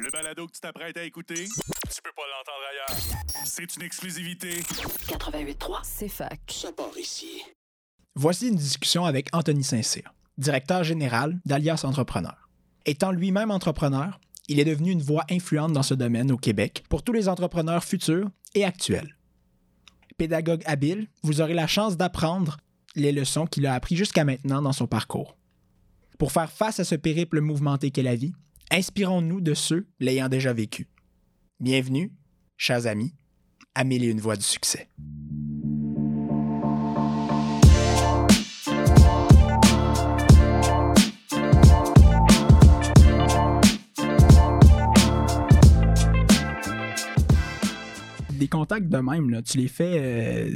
Le balado que tu t'apprêtes à écouter, tu peux pas l'entendre ailleurs. C'est une exclusivité. 88.3, c'est fac. Ça part ici. Voici une discussion avec Anthony Saint-Cyr, directeur général d'Alias Entrepreneur. Étant lui-même entrepreneur, il est devenu une voix influente dans ce domaine au Québec pour tous les entrepreneurs futurs et actuels. Pédagogue habile, vous aurez la chance d'apprendre les leçons qu'il a apprises jusqu'à maintenant dans son parcours. Pour faire face à ce périple mouvementé qu'est la vie, inspirons-nous de ceux l'ayant déjà vécu. Bienvenue, chers amis, à Mille une voix du succès. Des contacts de même, tu les fais euh,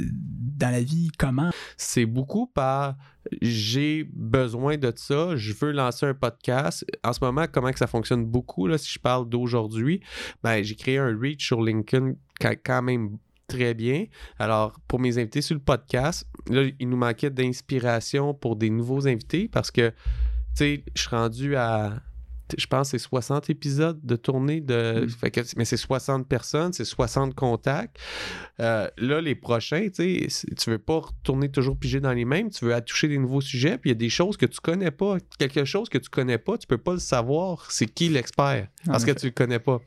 dans la vie comment? c'est beaucoup par j'ai besoin de ça, je veux lancer un podcast. En ce moment, comment que ça fonctionne beaucoup, si je parle d'aujourd'hui, ben, j'ai créé un reach sur LinkedIn quand quand même très bien. Alors, pour mes invités sur le podcast, là, il nous manquait d'inspiration pour des nouveaux invités parce que, tu sais, je suis rendu à je pense que c'est 60 épisodes de tournée de. Mm. fait que- mais c'est 60 personnes, c'est 60 contacts. Euh, là, les prochains, tu tu veux pas retourner toujours piger dans les mêmes, tu veux toucher des nouveaux sujets, puis il y a des choses que tu connais pas. Quelque chose que tu connais pas, tu peux pas le savoir. C'est qui l'expert? Parce que tu le connais pas.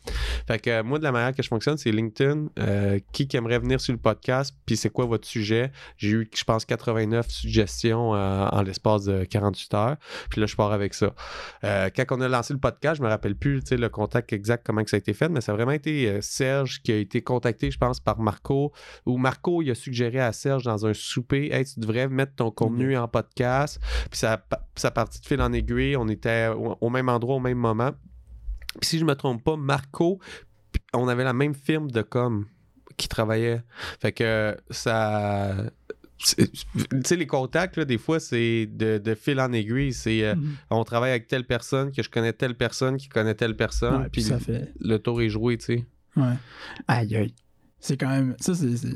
Fait que euh, moi, de la manière que je fonctionne, c'est LinkedIn. euh, qui qui aimerait venir sur le podcast, puis c'est quoi votre sujet? J'ai eu, je pense, 89 suggestions euh, en l'espace de 48 heures. Puis là, je pars avec ça. Quand on a lancé le podcast, je me rappelle plus le contact exact, comment que ça a été fait, mais ça a vraiment été euh, Serge qui a été contacté, je pense, par Marco, ou Marco, il a suggéré à Serge dans un souper, hey, tu devrais mettre ton contenu en podcast. Puis ça, ça a parti de fil en aiguille, on était au, au même endroit au même moment. Puis si je me trompe pas, Marco, on avait la même firme de com qui travaillait. Fait que ça. Tu sais, les contacts, là, des fois, c'est de, de fil en aiguille. C'est euh, Mhm. on travaille avec telle personne, que je connais telle personne, qui connaît telle personne. Ouais, puis ça fait. le tour est joué, tu sais. Ouais. Aïe, aïe. C'est quand même. Ça, c'est. c'est-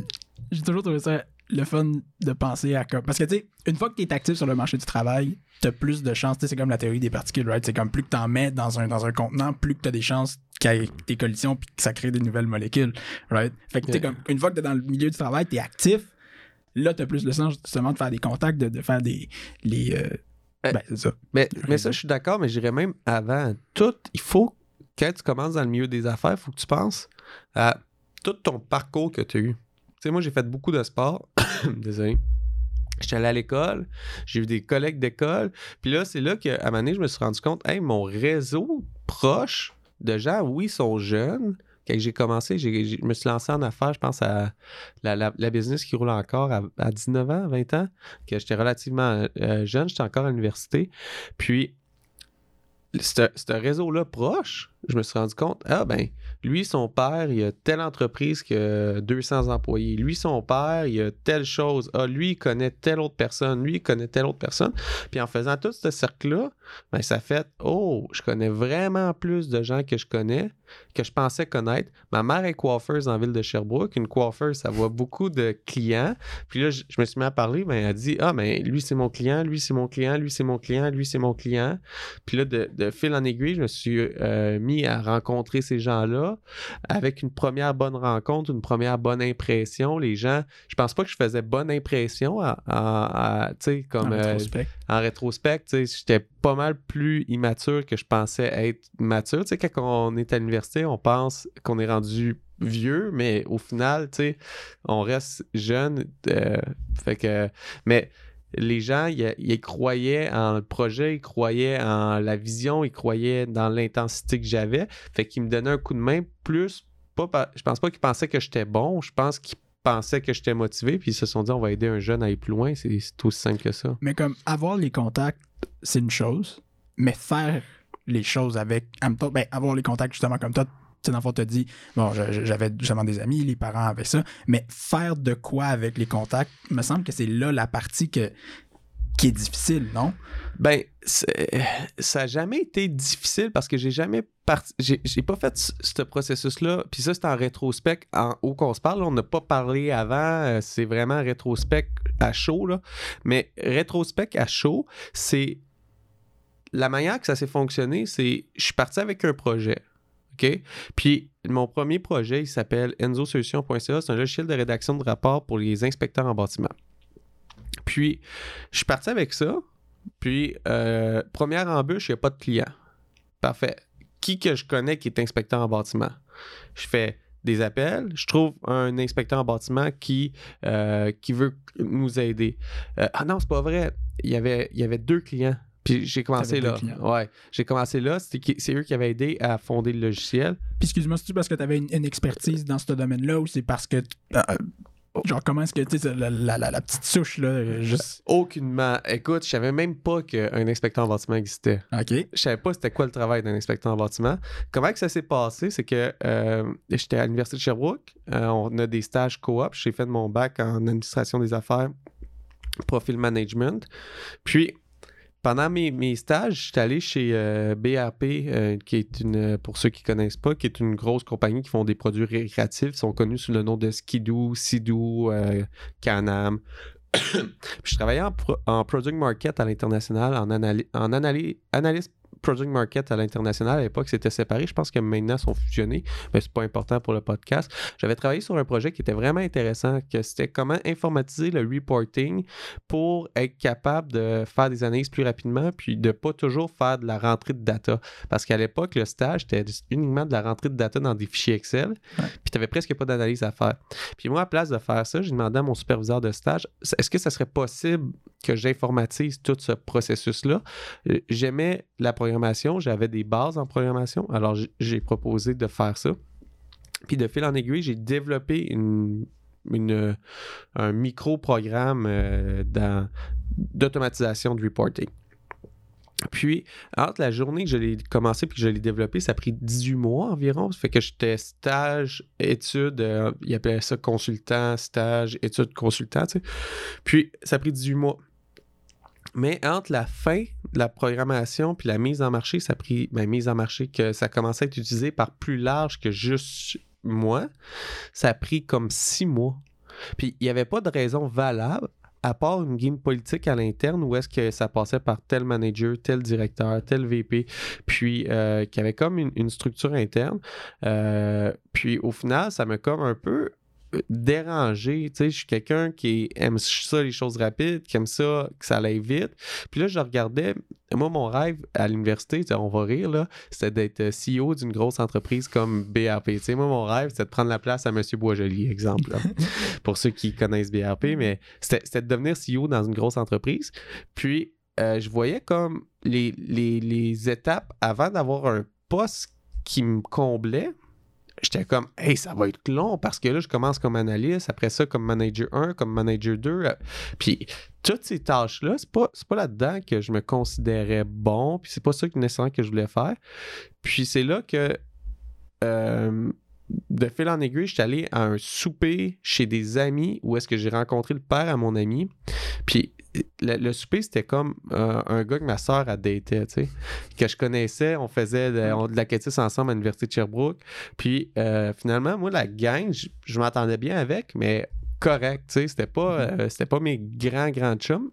J'ai toujours trouvé ça le fun de penser à comme. Parce que, tu sais, une fois que tu es actif sur le marché du travail, tu as plus de chances. Tu sais, c'est comme la théorie des particules, right? C'est comme plus que tu en mets dans un, dans un contenant, plus que tu as des chances qu'il y ait des collisions puis que ça crée des nouvelles molécules, right? Fait que, tu sais, Yeah. comme une fois que tu es dans le milieu du travail, tu es actif. Là, tu as plus le sens justement de faire des contacts, de, de faire des. Les, euh, Euh, ben, c'est ça. Mais, mais ça, je suis d'accord, mais je dirais même avant. Tout, il faut, quand tu commences dans le milieu des affaires, il faut que tu penses à tout ton parcours que tu as eu. Tu sais, moi, j'ai fait beaucoup de sport. Désolé. J'étais allé à l'école, j'ai eu des collègues d'école. Puis là, c'est là qu'à un moment donné, je me suis rendu compte, hey, mon réseau proche de gens, oui, ils sont jeunes. Quand j'ai commencé, je me suis lancé en affaires, je pense à la, la- business qui roule encore à, à 19 ans, 20 ans, que j'étais relativement euh, jeune, j'étais encore à l'université. Puis, ce réseau-là proche, je me suis rendu compte, ah ben, lui, son père, il a telle entreprise qui a 200 employés. Lui, son père, il a telle chose. Ah, lui, il connaît telle autre personne. Lui, il connaît telle autre personne. Puis en faisant tout ce cercle-là, ben, ça fait, oh, je connais vraiment plus de gens que je connais, que je pensais connaître. Ma mère est coiffeuse en ville de Sherbrooke. Une coiffeuse, ça voit beaucoup de clients. Puis là, je, me suis mis à parler, ben, elle dit, ah, ben, lui, c'est mon client, lui, c'est mon client, lui, c'est mon client, lui, c'est mon client. Puis là, de, de fil en aiguille, je me suis euh, mis à rencontrer ces gens-là avec une première bonne rencontre, une première bonne impression. Les gens, je pense pas que je faisais bonne impression à, à- à, tu sais, comme En euh, rétrospect. en j'étais pas mal plus immature que je pensais être mature. Quand on est à l'université, on pense qu'on est rendu vieux, mais au final, on reste jeune. euh, fait que, mais les gens, ils, croyaient en le projet, ils croyaient en la vision, ils croyaient dans l'intensité que j'avais. Fait qu'ils me donnaient un coup de main plus. Pas par- je pense pas qu'ils pensaient que j'étais bon, je pense qu'ils pensaient que j'étais motivé, puis ils se sont dit on va aider un jeune à aller plus loin. C'est aussi simple que ça. Mais comme avoir les contacts, c'est une chose, mais faire les choses avec. Ben, avoir les contacts justement comme toi, tu sais, dans dit, bon, j'avais justement des amis, les parents avaient ça, mais faire de quoi avec les contacts, me semble que c'est là la partie que, qui est difficile, non? Ben, ça n'a jamais été difficile parce que j'ai jamais parti. J'ai pas fait ce, ce processus-là. Puis ça, c'est en rétrospect en haut qu'on se parle. On n'a pas parlé avant. euh, C'est vraiment rétrospect à chaud. Là. Mais rétrospect à chaud, c'est. La manière que ça s'est fonctionné, c'est. Je suis parti avec un projet. Puis mon premier projet, il s'appelle enzosolution.ca. C'est un logiciel de rédaction de rapports pour les inspecteurs en bâtiment. Puis, je suis parti avec ça. Puis, euh, première embûche, il n'y a pas de client. Parfait. Qui que je connais qui est inspecteur en bâtiment? Je fais des appels, je trouve un inspecteur en bâtiment qui, euh, qui veut nous aider. Euh, ah non, c'est pas vrai. Il y avait, il y avait deux clients. Puis j'ai commencé là. Ouais, j'ai commencé là. C'est eux qui avaient aidé à fonder le logiciel. Puis excuse-moi, c'est-tu parce que tu avais une, une expertise dans ce domaine-là ou c'est parce que. euh, euh, genre, comment est-ce que, tu sais, la, la- la- la petite souche, là, euh, juste. Aucunement. Écoute, je savais même pas qu'un inspecteur en bâtiment existait. OK. Je savais pas c'était quoi le travail d'un inspecteur en bâtiment. Comment que ça s'est passé, c'est que euh, j'étais à l'Université de Sherbrooke. Euh, on a des stages coop. J'ai fait mon bac en administration des affaires, profil management. Puis, pendant mes, mes stages, j'étais allé chez euh, BRP, euh, qui est une, pour ceux qui connaissent pas, qui est une grosse compagnie qui font des produits récréatifs. Ils sont connus sous le nom de Skidoo, Sidoo, euh, Canam. Je travaillais en, pro- en Product Market à l'international, en, anali- en analyste Product Market à l'international. À l'époque, c'était séparé. Je pense que maintenant, ils sont fusionnés, mais c'est pas important pour le podcast. J'avais travaillé sur un projet qui était vraiment intéressant, que c'était comment informatiser le reporting pour être capable de faire des analyses plus rapidement, puis de pas toujours faire de la rentrée de data. Parce qu'à l'époque, le stage, c'était uniquement de la rentrée de data dans des fichiers Excel, Ouais. puis tu n'avais presque pas d'analyse à faire. Puis moi, à place de faire ça, j'ai demandé à mon superviseur de stage, est-ce que ça serait possible que j'informatise tout ce processus-là? Euh, J'aimais la programmation, j'avais des bases en programmation, alors j'ai proposé de faire ça. Puis de fil en aiguille, j'ai développé un micro-programme euh, d'automatisation de reporting. Puis, entre la journée que je l'ai commencé puis que je l'ai développé, ça a pris 18 mois environ. Ça fait que j'étais stage, études, euh, ils appelaient ça consultant, stage, études, consultant. Puis, ça a pris 18 mois. Mais entre la fin de la programmation puis la mise en marché, ça a pris, ben, mise en marché, que ça commençait à être utilisé par plus large que juste moi, ça a pris comme six mois. Puis il n'y avait pas de raison valable, à part une game politique à l'interne où est-ce que ça passait par tel manager, tel directeur, tel VP, puis euh, qu'il y avait comme une, structure interne. Euh, puis au final, ça m'a comme un peu dérangé. Tu sais, je suis quelqu'un qui aime ça, les choses rapides, qui aime ça, que ça aille vite. Puis là, je regardais, moi, mon rêve à l'université, tu sais, on va rire, là, c'était d'être euh, CEO d'une grosse entreprise comme BRP. Tu sais, moi, mon rêve, c'était de prendre la place à M. Boisjoli, exemple, là, pour ceux qui connaissent BRP, mais c'était c'était de devenir CEO dans une grosse entreprise. Puis, euh, je voyais comme les, les, les étapes avant d'avoir un poste qui me comblait. J'étais comme, hey, ça va être long parce que là, je commence comme analyste, après ça, comme manager 1, comme manager 2. euh, Puis, toutes ces tâches-là, c'est pas, pas là-dedans que je me considérais bon, puis c'est pas ça que nécessairement que je voulais faire. Puis, c'est là que, euh, de fil en aiguille, je suis allé à un souper chez des amis où est-ce que j'ai rencontré le père à mon ami. Puis le, le souper, c'était comme euh, un gars que ma soeur a daté, tu sais, que je connaissais. On faisait de, on- de la quêtise ensemble à l'Université de Sherbrooke. Puis euh, finalement, moi, la gang, je, je m'entendais bien avec, mais correct, tu sais, c'était pas, euh, c'était pas mes grands, grands chums.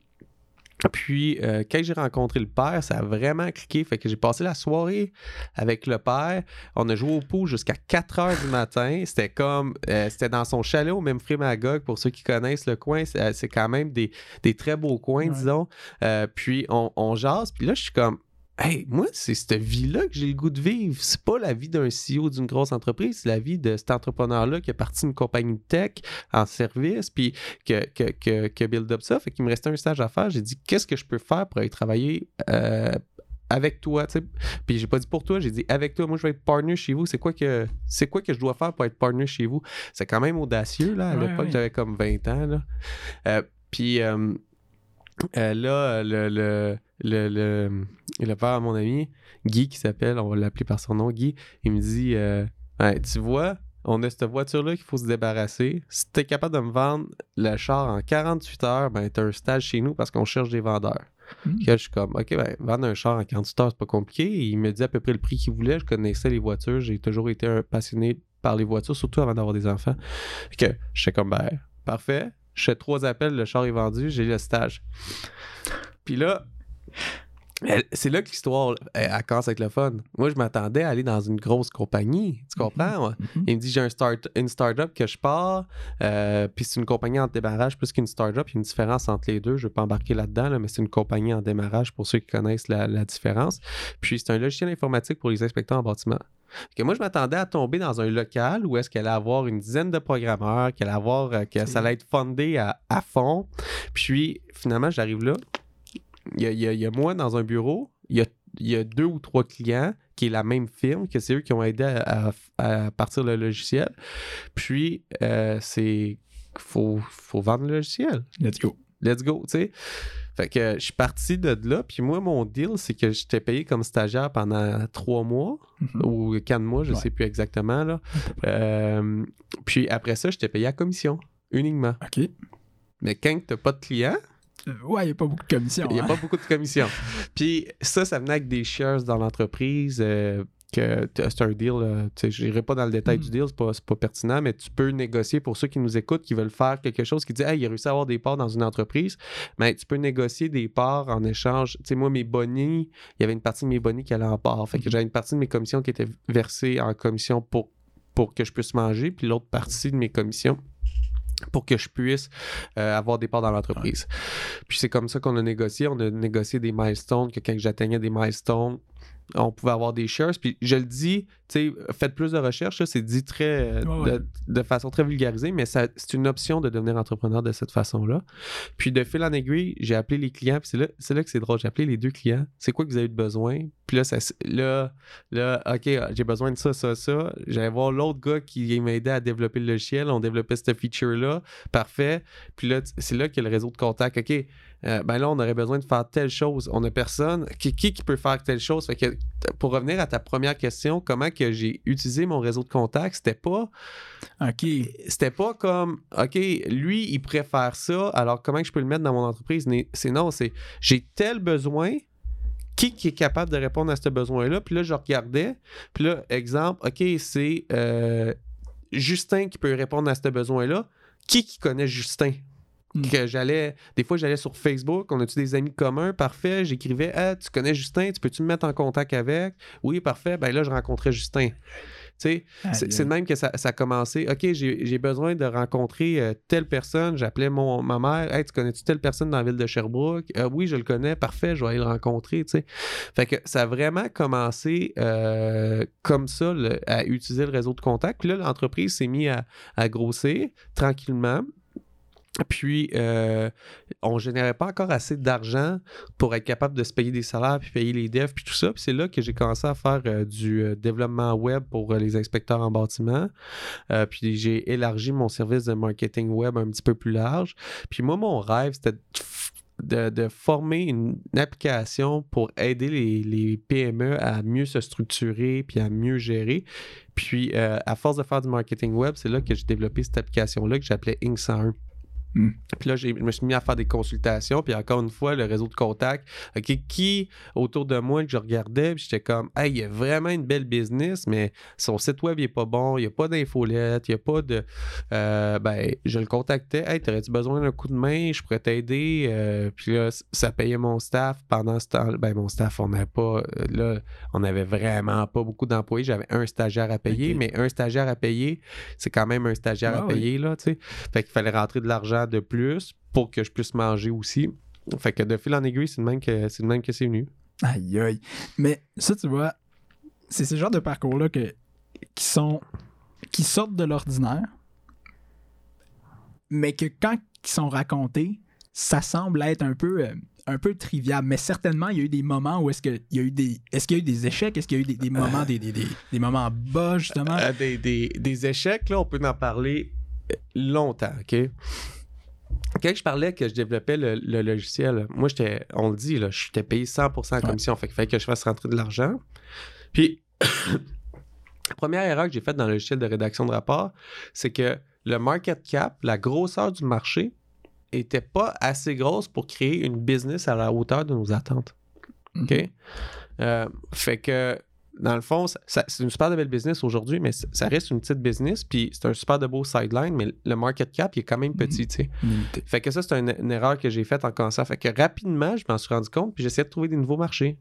Puis, euh, quand j'ai rencontré le père, ça a vraiment cliqué. Fait que j'ai passé la soirée avec le père. On a joué au pot jusqu'à 4 heures du matin. C'était comme, euh, c'était dans son chalet au même Magog. Pour ceux qui connaissent le coin, c'est euh, c'est quand même des, des très beaux coins, Ouais. disons. Euh, puis, on, on jase. Puis là, je suis comme, hey, moi, c'est cette vie-là que j'ai le goût de vivre. C'est pas la vie d'un CEO d'une grosse entreprise, c'est la vie de cet entrepreneur-là qui a parti d'une compagnie tech en service, puis que, que, que, que build up ça. Fait qu'il me restait un stage à faire. J'ai dit, qu'est-ce que je peux faire pour aller travailler euh, avec toi, tu sais? Puis j'ai pas dit pour toi, j'ai dit avec toi, moi je vais être partner chez vous. C'est quoi que c'est quoi que je dois faire pour être partner chez vous? C'est quand même audacieux, là. À Ouais, l'époque, ouais. j'avais comme 20 ans, là. Euh, puis euh, euh, là, le, le, le, le, le père à mon ami, Guy, qui s'appelle, on va l'appeler par son nom, Guy, il me dit euh, Tu vois, on a cette voiture-là qu'il faut se débarrasser. Si tu es capable de me vendre le char en 48 heures, ben, tu as un stage chez nous parce qu'on cherche des vendeurs. Mm. Là, je suis comme, OK, ben, vendre un char en 48 heures, c'est pas compliqué. Il me dit à peu près le prix qu'il voulait. Je connaissais les voitures. J'ai toujours été un passionné par les voitures, surtout avant d'avoir des enfants. Fait que je suis comme, ben, parfait. Je fais trois appels, le char est vendu, j'ai le stage. Puis là, C'est là que l'histoire elle, avec le fun. Moi, je m'attendais à aller dans une grosse compagnie. Tu comprends? ouais? Mhm. Il me dit j'ai un start, une start-up que je pars, euh, puis c'est une compagnie en démarrage plus qu'une start-up. Il y a une différence entre les deux. Je ne veux pas embarquer là-dedans, là, mais c'est une compagnie en démarrage pour ceux qui connaissent la, la différence. Puis c'est un logiciel informatique pour les inspecteurs en bâtiment. Que moi, je m'attendais à tomber dans un local où est-ce qu'elle allait avoir une dizaine de programmeurs, qu'elle allait avoir, euh, que ça allait être fondé à, à fond. Puis finalement, j'arrive là. Il y, a, il y a- il y a moi dans un bureau. Il y a, il y a deux ou trois clients qui est la même firme, que c'est eux qui ont aidé à, à- à partir le logiciel. Puis, euh, c'est. Faut, faut vendre le logiciel. Let's go. Let's go, tu sais. Fait que je suis parti de là. Puis moi, mon deal, c'est que j'étais payé comme stagiaire pendant trois mois Mhm. ou quatre mois, je Ouais. sais plus exactement. Là. Euh, puis après ça, j'étais payé à commission uniquement. OK. Mais quand tu n'as pas de clients, Euh, ouais, il n'y a pas beaucoup de commissions. il n'y a hein. pas beaucoup de commissions. Puis ça, ça venait avec des shares dans l'entreprise. euh, que c'est un deal, euh, je n'irai pas dans le détail Mm. du deal, c'est pas, pas pertinent, mais tu peux négocier pour ceux qui nous écoutent, qui veulent faire quelque chose, qui disent Hey, il a réussi à avoir des parts dans une entreprise, mais tu peux négocier des parts en échange. Tu sais, moi, mes bonnies, il y avait une partie de mes bonnies qui allait en part. Fait que Mhm. j'avais une partie de mes commissions qui était versée en commission pour, pour que je puisse manger, puis l'autre partie de mes commissions pour que je puisse euh, avoir des parts dans l'entreprise. Puis c'est comme ça qu'on a négocié. On a négocié des milestones, que quand j'atteignais des milestones, on pouvait avoir des shares. Puis je le dis, sais, faites plus de recherches, c'est dit très, euh, Ouais, ouais. De, de façon très vulgarisée, mais c'est une option de devenir entrepreneur de cette façon-là. Puis de fil en aiguille, j'ai appelé les clients, puis c'est là, là que c'est drôle. J'ai appelé les deux clients. C'est quoi que vous avez besoin? Puis là, ça, là, là, OK, j'ai besoin de ça, ça, ça. J'allais voir l'autre gars qui m'a aidé à développer le logiciel. On développait cette feature-là. Parfait. Puis là, c'est là qu'il y a le réseau de contacts. OK, euh, ben là, on aurait besoin de faire telle chose. On a personne. Qui, qui, qui peut faire telle chose? Fait que, pour revenir à ta première question, comment que j'ai utilisé mon réseau de contacts, c'était pas OK. c'était pas comme OK, lui, il préfère ça, alors comment que je peux le mettre dans mon entreprise? C'est non, c'est j'ai tel besoin, qui, qui est capable de répondre à ce besoin-là? Puis là, je regardais, puis là, exemple, OK, c'est euh, Justin qui peut répondre à ce besoin-là. Qui qui connaît Justin? Hmm. Que j'allais, des fois, j'allais sur Facebook, on a-tu des amis communs? Parfait. J'écrivais, ah, tu connais Justin, tu peux-tu me mettre en contact avec? Oui, parfait. Ben là, je rencontrais Justin. Tu sais, c'est même que ça, ça a commencé. OK, j'ai besoin de rencontrer euh, telle personne. J'appelais mon ma mère. Hey, tu connais-tu telle personne dans la ville de Sherbrooke? Euh, oui, je le connais. Parfait, je vais aller le rencontrer. Tu sais. Fait que ça a vraiment commencé euh, comme ça le- à utiliser le réseau de contacts. Puis là, l'entreprise s'est mise à, à grossir tranquillement. Puis, euh, on générait pas encore assez d'argent pour être capable de se payer des salaires, puis payer les devs, puis tout ça. Puis c'est là que j'ai commencé à faire euh, du euh, développement web pour les inspecteurs en bâtiment. Puis j'ai élargi mon service de marketing web un petit peu plus large. Puis moi, mon rêve, c'était de de, former une application pour aider les, les PME à mieux se structurer puis à mieux gérer. Puis, à force de faire du marketing web, c'est là que j'ai développé cette application-là que j'appelais Inc. 101. Hmm. Puis là, je me suis mis à faire des consultations. Puis encore une fois, le réseau de contacts. OK, qui autour de moi que je regardais, puis j'étais comme, hey, il y a vraiment une belle business, mais son site web, il est pas bon, il n'y a pas d'infolette, il n'y a pas de. Euh, ben, je le contactais, hey, t'aurais-tu besoin d'un coup de main, je pourrais t'aider. Euh, puis là, ça payait mon staff pendant ce temps. Ben, mon staff, on n'avait pas. euh, Là, on n'avait vraiment pas beaucoup d'employés. J'avais un stagiaire à payer, mais un stagiaire à payer, c'est quand même un stagiaire à Ah oui. payer, là, tu sais. Fait qu'il fallait rentrer de l'argent de plus pour que je puisse manger aussi. Fait que de fil en aiguille, c'est le même que c'est le même que c'est venu. Aïe, aïe. Mais ça, tu vois, c'est ce genre de parcours-là que, qui sont. qui sortent de l'ordinaire, mais que quand ils sont racontés, ça semble être un peu. euh, un peu trivial, mais certainement il y a eu des moments où est-ce qu'il y a eu des est-ce qu'il y a eu des échecs, est-ce qu'il y a eu des, des moments des, des, des, des moments bas justement? Euh, des, des- des échecs, là, on peut en parler longtemps, OK? Quand je parlais que je développais le, le logiciel, moi, j'étais, on le dit, là, j'étais payé 100% en commission. Fait qu'il fallait que je fasse rentrer de l'argent. Puis, la première erreur que j'ai faite dans le logiciel de rédaction de rapport, c'est que le market cap, la grosseur du marché, était pas assez grosse pour créer une business à la hauteur de nos attentes. OK? Euh, fait que dans le fond, c'est une super de belle business aujourd'hui, mais ça reste une petite business, puis c'est un super de beau sideline, mais le market cap, il est quand même petit, tu sais. Fait que ça, c'est une, une erreur que j'ai faite en commençant. Fait que rapidement, je m'en suis rendu compte, puis j'essayais de trouver des nouveaux marchés.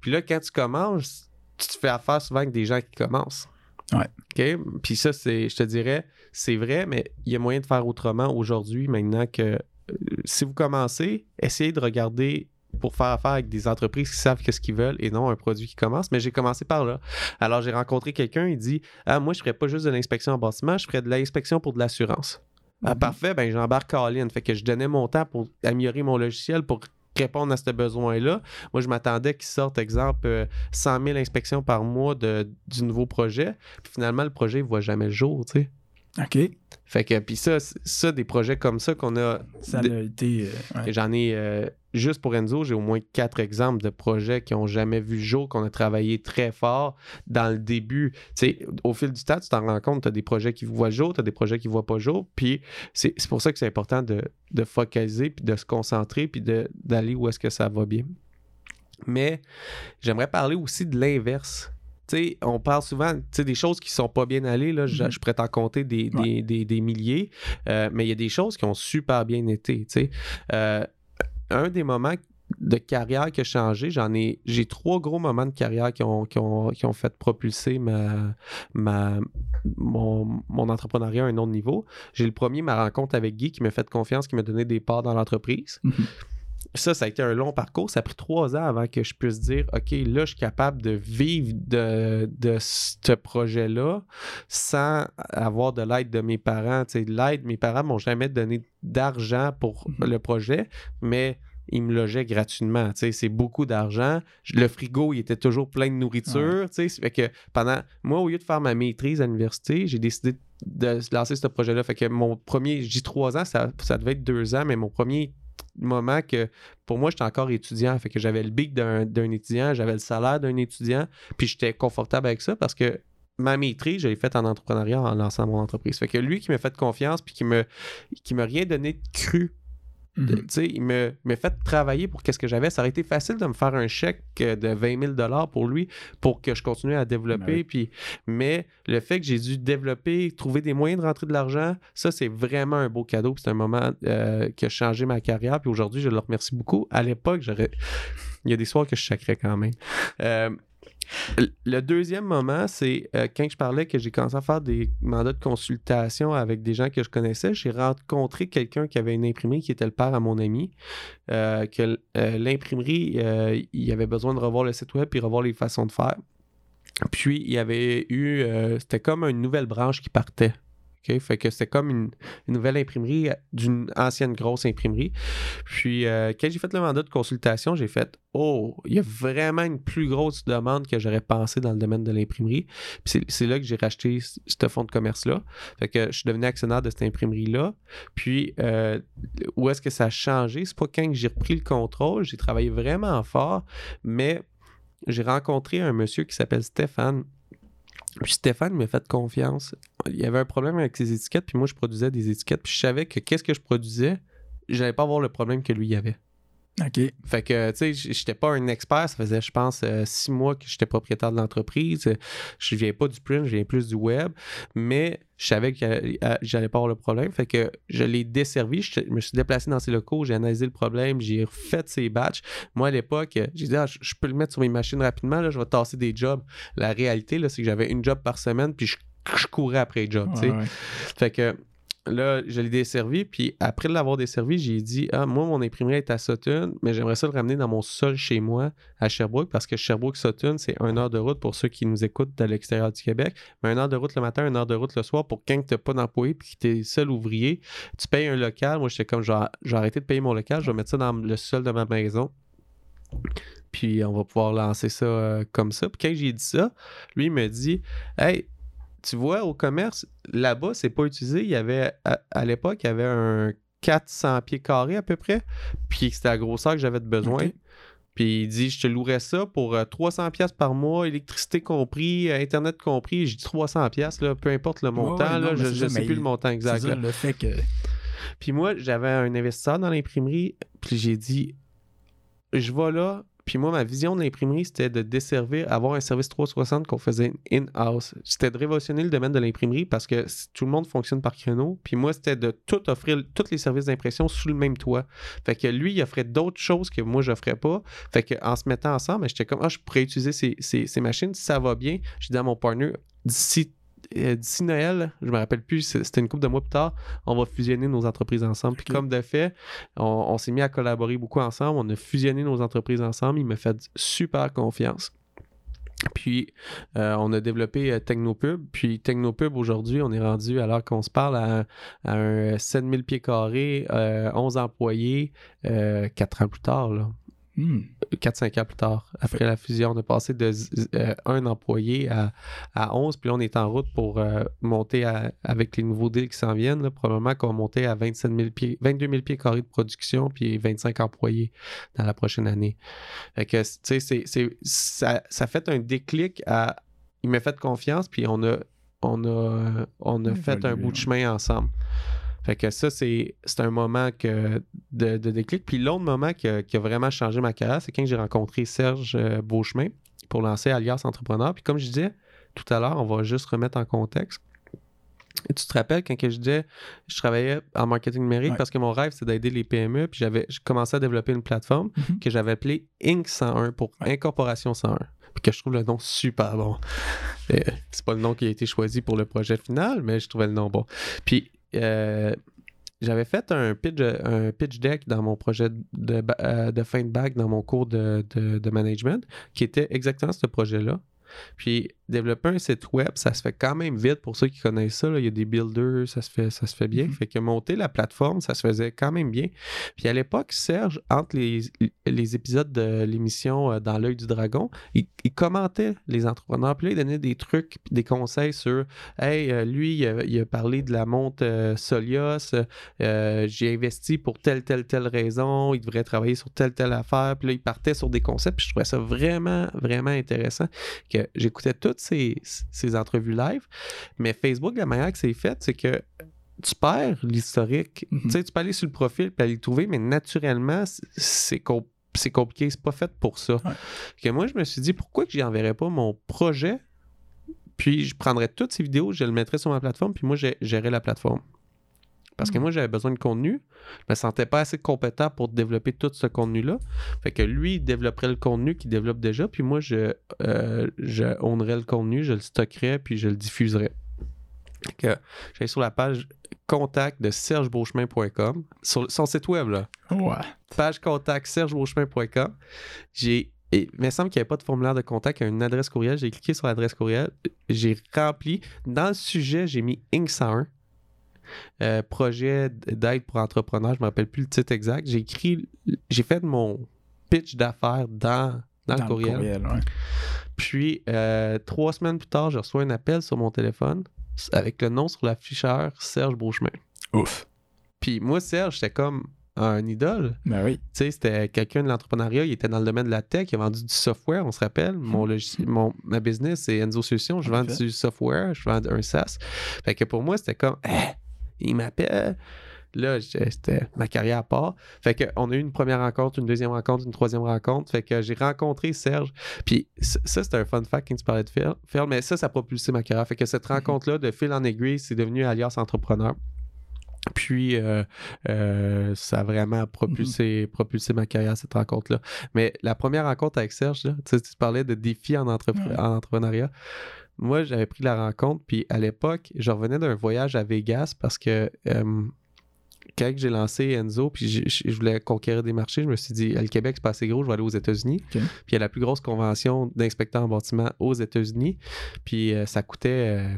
Puis là, quand tu commences, tu te fais affaire souvent avec des gens qui commencent. Ouais. OK? Puis ça, c'est, je te dirais, c'est vrai, mais il y a moyen de faire autrement aujourd'hui, maintenant que euh, si vous commencez, essayez de regarder pour faire affaire avec des entreprises qui savent qu'est-ce qu'ils veulent et non un produit qui commence. Mais j'ai commencé par là. Alors, j'ai rencontré quelqu'un, il dit Ah, moi, je ferais pas juste de l'inspection en bâtiment, je ferais de l'inspection pour de l'assurance. Ah, Mhm. parfait, ben j'embarque Colin. Fait que je donnais mon temps pour améliorer mon logiciel pour répondre à ce besoin-là. Moi, je m'attendais qu'il sorte, exemple, euh, 100 000 inspections par mois de, du nouveau projet. Puis finalement, le projet ne voit jamais le jour, tu sais. OK. Fait que, puis ça, ça, des projets comme ça qu'on a Ça a été. euh, ouais. J'en ai, euh, juste pour Enzo, j'ai au moins quatre exemples de projets qui n'ont jamais vu le jour, qu'on a travaillé très fort dans le début. Au fil du temps, tu t'en rends compte, tu as des projets qui voient le jour, tu as des projets qui ne voient pas jour. Puis c'est pour ça que c'est important de, de focaliser, puis de se concentrer, puis d'aller où est-ce que ça va bien. Mais j'aimerais parler aussi de l'inverse. Tu sais, on parle souvent des choses qui sont pas bien allées. Là, je, Mhm. je pourrais t'en compter des, Ouais. des, des- des milliers, euh, mais il y a des choses qui ont super bien été. Euh, un des moments de carrière qui a changé, j'en ai j'ai trois gros moments de carrière qui ont, fait propulser ma, mon entrepreneuriat à un autre niveau. J'ai le premier, ma rencontre avec Guy, qui m'a fait confiance, qui m'a donné des parts dans l'entreprise. Mhm. Ça, ça a été un long parcours. Ça a pris trois ans avant que je puisse dire OK, là, je suis capable de vivre de, de ce projet-là sans avoir de l'aide de mes parents. Tu sais, l'aide, mes parents m'ont jamais donné d'argent pour Mhm. le projet, mais ils me logeaient gratuitement. Tu sais, c'est beaucoup d'argent. Le frigo, il était toujours plein de nourriture. Tu sais, ça fait que pendant. Moi, au lieu de faire ma maîtrise à l'université, j'ai décidé de lancer ce projet-là. Fait que mon premier, dis trois ans, ça, ça devait être deux ans, mais mon premier moment que pour moi j'étais encore étudiant fait que j'avais le bic d'un étudiant j'avais le salaire d'un étudiant puis j'étais confortable avec ça parce que ma maîtrise je l'ai faite en entrepreneuriat en lançant mon entreprise. Fait que lui qui m'a fait confiance puis qui me qui m'a rien donné de cru Mhm. il me, m'a fait travailler pour qu'est-ce que j'avais. Ça aurait été facile de me faire un chèque euh, de 20 000 pour lui pour que je continue à développer. Ben. Puis, mais le fait que j'ai dû développer, trouver des moyens de rentrer de l'argent, ça, c'est vraiment un beau cadeau. C'est un moment euh, qui a changé ma carrière. Puis aujourd'hui, je le remercie beaucoup. À l'époque, j'aurais. Il y a des soirs que je chacrais quand même. Euh, le deuxième moment, c'est euh, quand je parlais que j'ai commencé à faire des mandats de consultation avec des gens que je connaissais, j'ai rencontré quelqu'un qui avait une imprimerie qui était le père à mon ami, euh, que euh, l'imprimerie, il avait besoin de revoir le site web puis revoir les façons de faire. Puis il y avait eu, c'était comme une nouvelle branche qui partait. OK? Fait que c'était comme une, nouvelle imprimerie d'une ancienne grosse imprimerie. Puis euh, quand j'ai fait le mandat de consultation, j'ai fait Oh, il y a vraiment une plus grosse demande que j'aurais pensé dans le domaine de l'imprimerie. Puis c'est- là que j'ai racheté ce fonds de commerce-là. Fait que je suis devenu actionnaire de cette imprimerie-là. Puis euh, où est-ce que ça a changé? C'est pas quand j'ai repris le contrôle, j'ai travaillé vraiment fort, mais j'ai rencontré un monsieur qui s'appelle Stéphane. Puis Stéphane m'a fait confiance. Il y avait un problème avec ses étiquettes, puis moi je produisais des étiquettes, puis je savais que qu'est-ce que je produisais, j'allais pas avoir le problème que lui y avait. OK. Fait que, tu sais, j'étais pas un expert. Ça faisait, je pense, euh, six mois que j'étais propriétaire de l'entreprise. Je viens pas du print, je viens plus du web. Mais je savais que j'allais pas avoir le problème. Fait que je l'ai desservi. Je me suis déplacé dans ses locaux, j'ai analysé le problème, j'ai refait ses batchs. Moi, à l'époque, j'ai dit, ah, je je peux le mettre sur mes machines rapidement, là, je vais tasser des jobs. La réalité, là, c'est que j'avais une job par semaine, puis je, je courais après. Ouais, ouais. Fait que là, je l'ai desservi, puis après l'avoir desservi, j'ai dit Ah, moi, mon imprimerie est à Sutton, mais j'aimerais ça le ramener dans mon sol chez moi, à Sherbrooke, parce que Sherbrooke-Sutton, c'est une heure de route pour ceux qui nous écoutent de l'extérieur du Québec, mais une heure de route le matin, une heure de route le soir pour quand tu n'as pas d'employé puis que tu es seul ouvrier. Tu payes un local. Moi, j'étais comme j'ai arrêté de payer mon local, je vais mettre ça dans le sol de ma maison. Puis on va pouvoir lancer ça euh, comme ça. Puis quand j'ai dit ça, lui, il me dit Hey, tu vois, au commerce, là-bas, c'est pas utilisé. Il y avait, à, à l'époque, il y avait un 400 pieds carrés à peu près. Puis c'était la grosseur que j'avais de besoin. Puis il dit, je te louerais ça pour euh, 300 pièces par mois, électricité compris, euh, Internet compris. J'ai dit 300 pièces, peu importe le montant. là, je ça, sais plus le montant exact. ça, le fait que. Puis moi, j'avais un investisseur dans l'imprimerie, puis j'ai dit, je vais là, puis moi, ma vision de l'imprimerie, c'était de desservir, avoir un service 360 qu'on faisait in-house. C'était de révolutionner le domaine de l'imprimerie parce que tout le monde fonctionne par créneau. Puis moi, c'était de tout offrir, tous les services d'impression sous le même toit. Fait que lui, il offrait d'autres choses que moi, je n'offrais pas. Fait qu'en se mettant ensemble, j'étais comme, ah, je pourrais utiliser ces, machines, ça va bien. J'ai dit à mon partner, d'ici d'ici Noël, je me rappelle plus, c'était une couple de mois plus tard, on va fusionner nos entreprises ensemble. Puis comme de fait, on, s'est mis à collaborer beaucoup ensemble, on a fusionné nos entreprises ensemble, il m'a fait super confiance. Puis, euh, on a développé euh, Technopub. Puis, Technopub, aujourd'hui, on est rendu, alors qu'on se parle, à, un 7000 pieds carrés, 11 employés, 4 ans plus tard. Là. 4-5 hmm. ans plus tard, après la fusion, on a passé de euh, un employé à, à 11, puis là, on est en route pour euh, monter avec les nouveaux deals qui s'en viennent. probablement qu'on va monter à 27 000 pieds, 22 000 pieds carrés de production, puis 25 employés dans la prochaine année. Fait que, tu sais, ça, ça fait un déclic à. Il m'a fait confiance, puis on a, on a, on a fait un bout de chemin ensemble. Fait que ça, c'est un moment que, de, déclic. Puis l'autre moment qui a, vraiment changé ma carrière, c'est quand j'ai rencontré Serge euh, Beauchemin pour lancer Alias Entrepreneur. Puis comme je disais tout à l'heure, on va juste remettre en contexte. Et tu te rappelles quand je disais je travaillais en marketing numérique parce que mon rêve c'est d'aider les PME puis j'avais commencé à développer une plateforme mm-hmm. que j'avais appelée Inc 101 pour Incorporation 101 puis que je trouve le nom super bon. c'est pas le nom qui a été choisi pour le projet final mais je trouvais le nom bon. Puis euh, j'avais fait un pitch, un pitch deck dans mon projet de, euh, de fin de bac dans mon cours de, de management qui était exactement ce projet-là. Puis développer un site web, ça se fait quand même vite pour ceux qui connaissent ça. Il y a des builders, ça se fait, ça se fait bien. Mm-hmm. Fait que monter la plateforme, ça se faisait quand même bien. Puis à l'époque, Serge, entre les, les épisodes de l'émission euh, Dans l'œil du dragon, il, commentait les entrepreneurs. Puis là, il donnait des trucs, des conseils sur Hey, euh, lui, il a, parlé de la monte euh, Solios, j'ai investi pour telle, telle, telle raison, il devrait travailler sur telle, telle affaire. Puis là, il partait sur des concepts. Puis je trouvais ça vraiment, vraiment intéressant. Que j'écoutais toutes ces, entrevues live. Mais Facebook, la manière que c'est fait, c'est que tu perds l'historique. Mhm. Tu sais, tu peux aller sur le profil et aller le trouver, mais naturellement, c'est compliqué. C'est pas fait pour ça. Que moi, je me suis dit, pourquoi que j'enverrais pas mon projet, puis je prendrais toutes ces vidéos, je le mettrais sur ma plateforme, puis moi, je gérerais la plateforme. Parce que mm. moi, j'avais besoin de contenu. Je me sentais pas assez compétent pour développer tout ce contenu-là. Fait que lui, il développerait le contenu qu'il développe déjà, puis moi, je, euh, je le contenu, je le stockerais, puis je le diffuserais. que j'allais sur la page contact de sergebeauchemin.com, sur son site web, là. Ouais. Page contact sergebeauchemin.com. J'ai il me semble qu'il n'y avait pas de formulaire de contact, il y a une adresse courriel. J'ai cliqué sur l'adresse courriel. J'ai rempli. Dans le sujet, j'ai mis Inc. 101. Euh, projet d'aide pour entrepreneurs, je ne me rappelle plus le titre exact. J'ai écrit, j'ai fait mon pitch d'affaires dans, dans, le courriel. Puis, euh, trois semaines plus tard, je reçois un appel sur mon téléphone avec le nom sur l'afficheur Serge Beauchemin. Ouf. Puis moi, Serge, j'étais comme un idole. Ben oui. Tu sais, c'était quelqu'un de l'entrepreneuriat, il était dans le domaine de la tech, il a vendu du software, on se rappelle. Mon, mon ma business, c'est Enzo Solutions, je vends du software, je vends un SaaS. Fait que pour moi, c'était comme, eh, il m'appelle. Là, c'était ma carrière à part. Fait qu'on a eu une première rencontre, une deuxième rencontre, une troisième rencontre. Fait que j'ai rencontré Serge. Puis ça, c'était un fun fact quand tu parlais de Phil. mais ça, ça a propulsé ma carrière. Fait que cette mhm. rencontre-là, de fil en aiguille, c'est devenu Alias Entrepreneur. Puis, euh, euh, ça a vraiment propulsé, mhm. propulsé ma carrière, cette rencontre-là. Mais la première rencontre avec Serge, tu parlais de défis en, en entrepreneuriat moi, j'avais pris la rencontre, puis à l'époque, je revenais d'un voyage à Vegas parce que euh, quand j'ai lancé Enzo, puis je, voulais conquérir des marchés, je me suis dit, le Québec, c'est pas assez gros, je vais aller aux États-Unis. Puis il y a la plus grosse convention d'inspecteurs en bâtiment aux États-Unis. Puis euh, ça coûtait euh,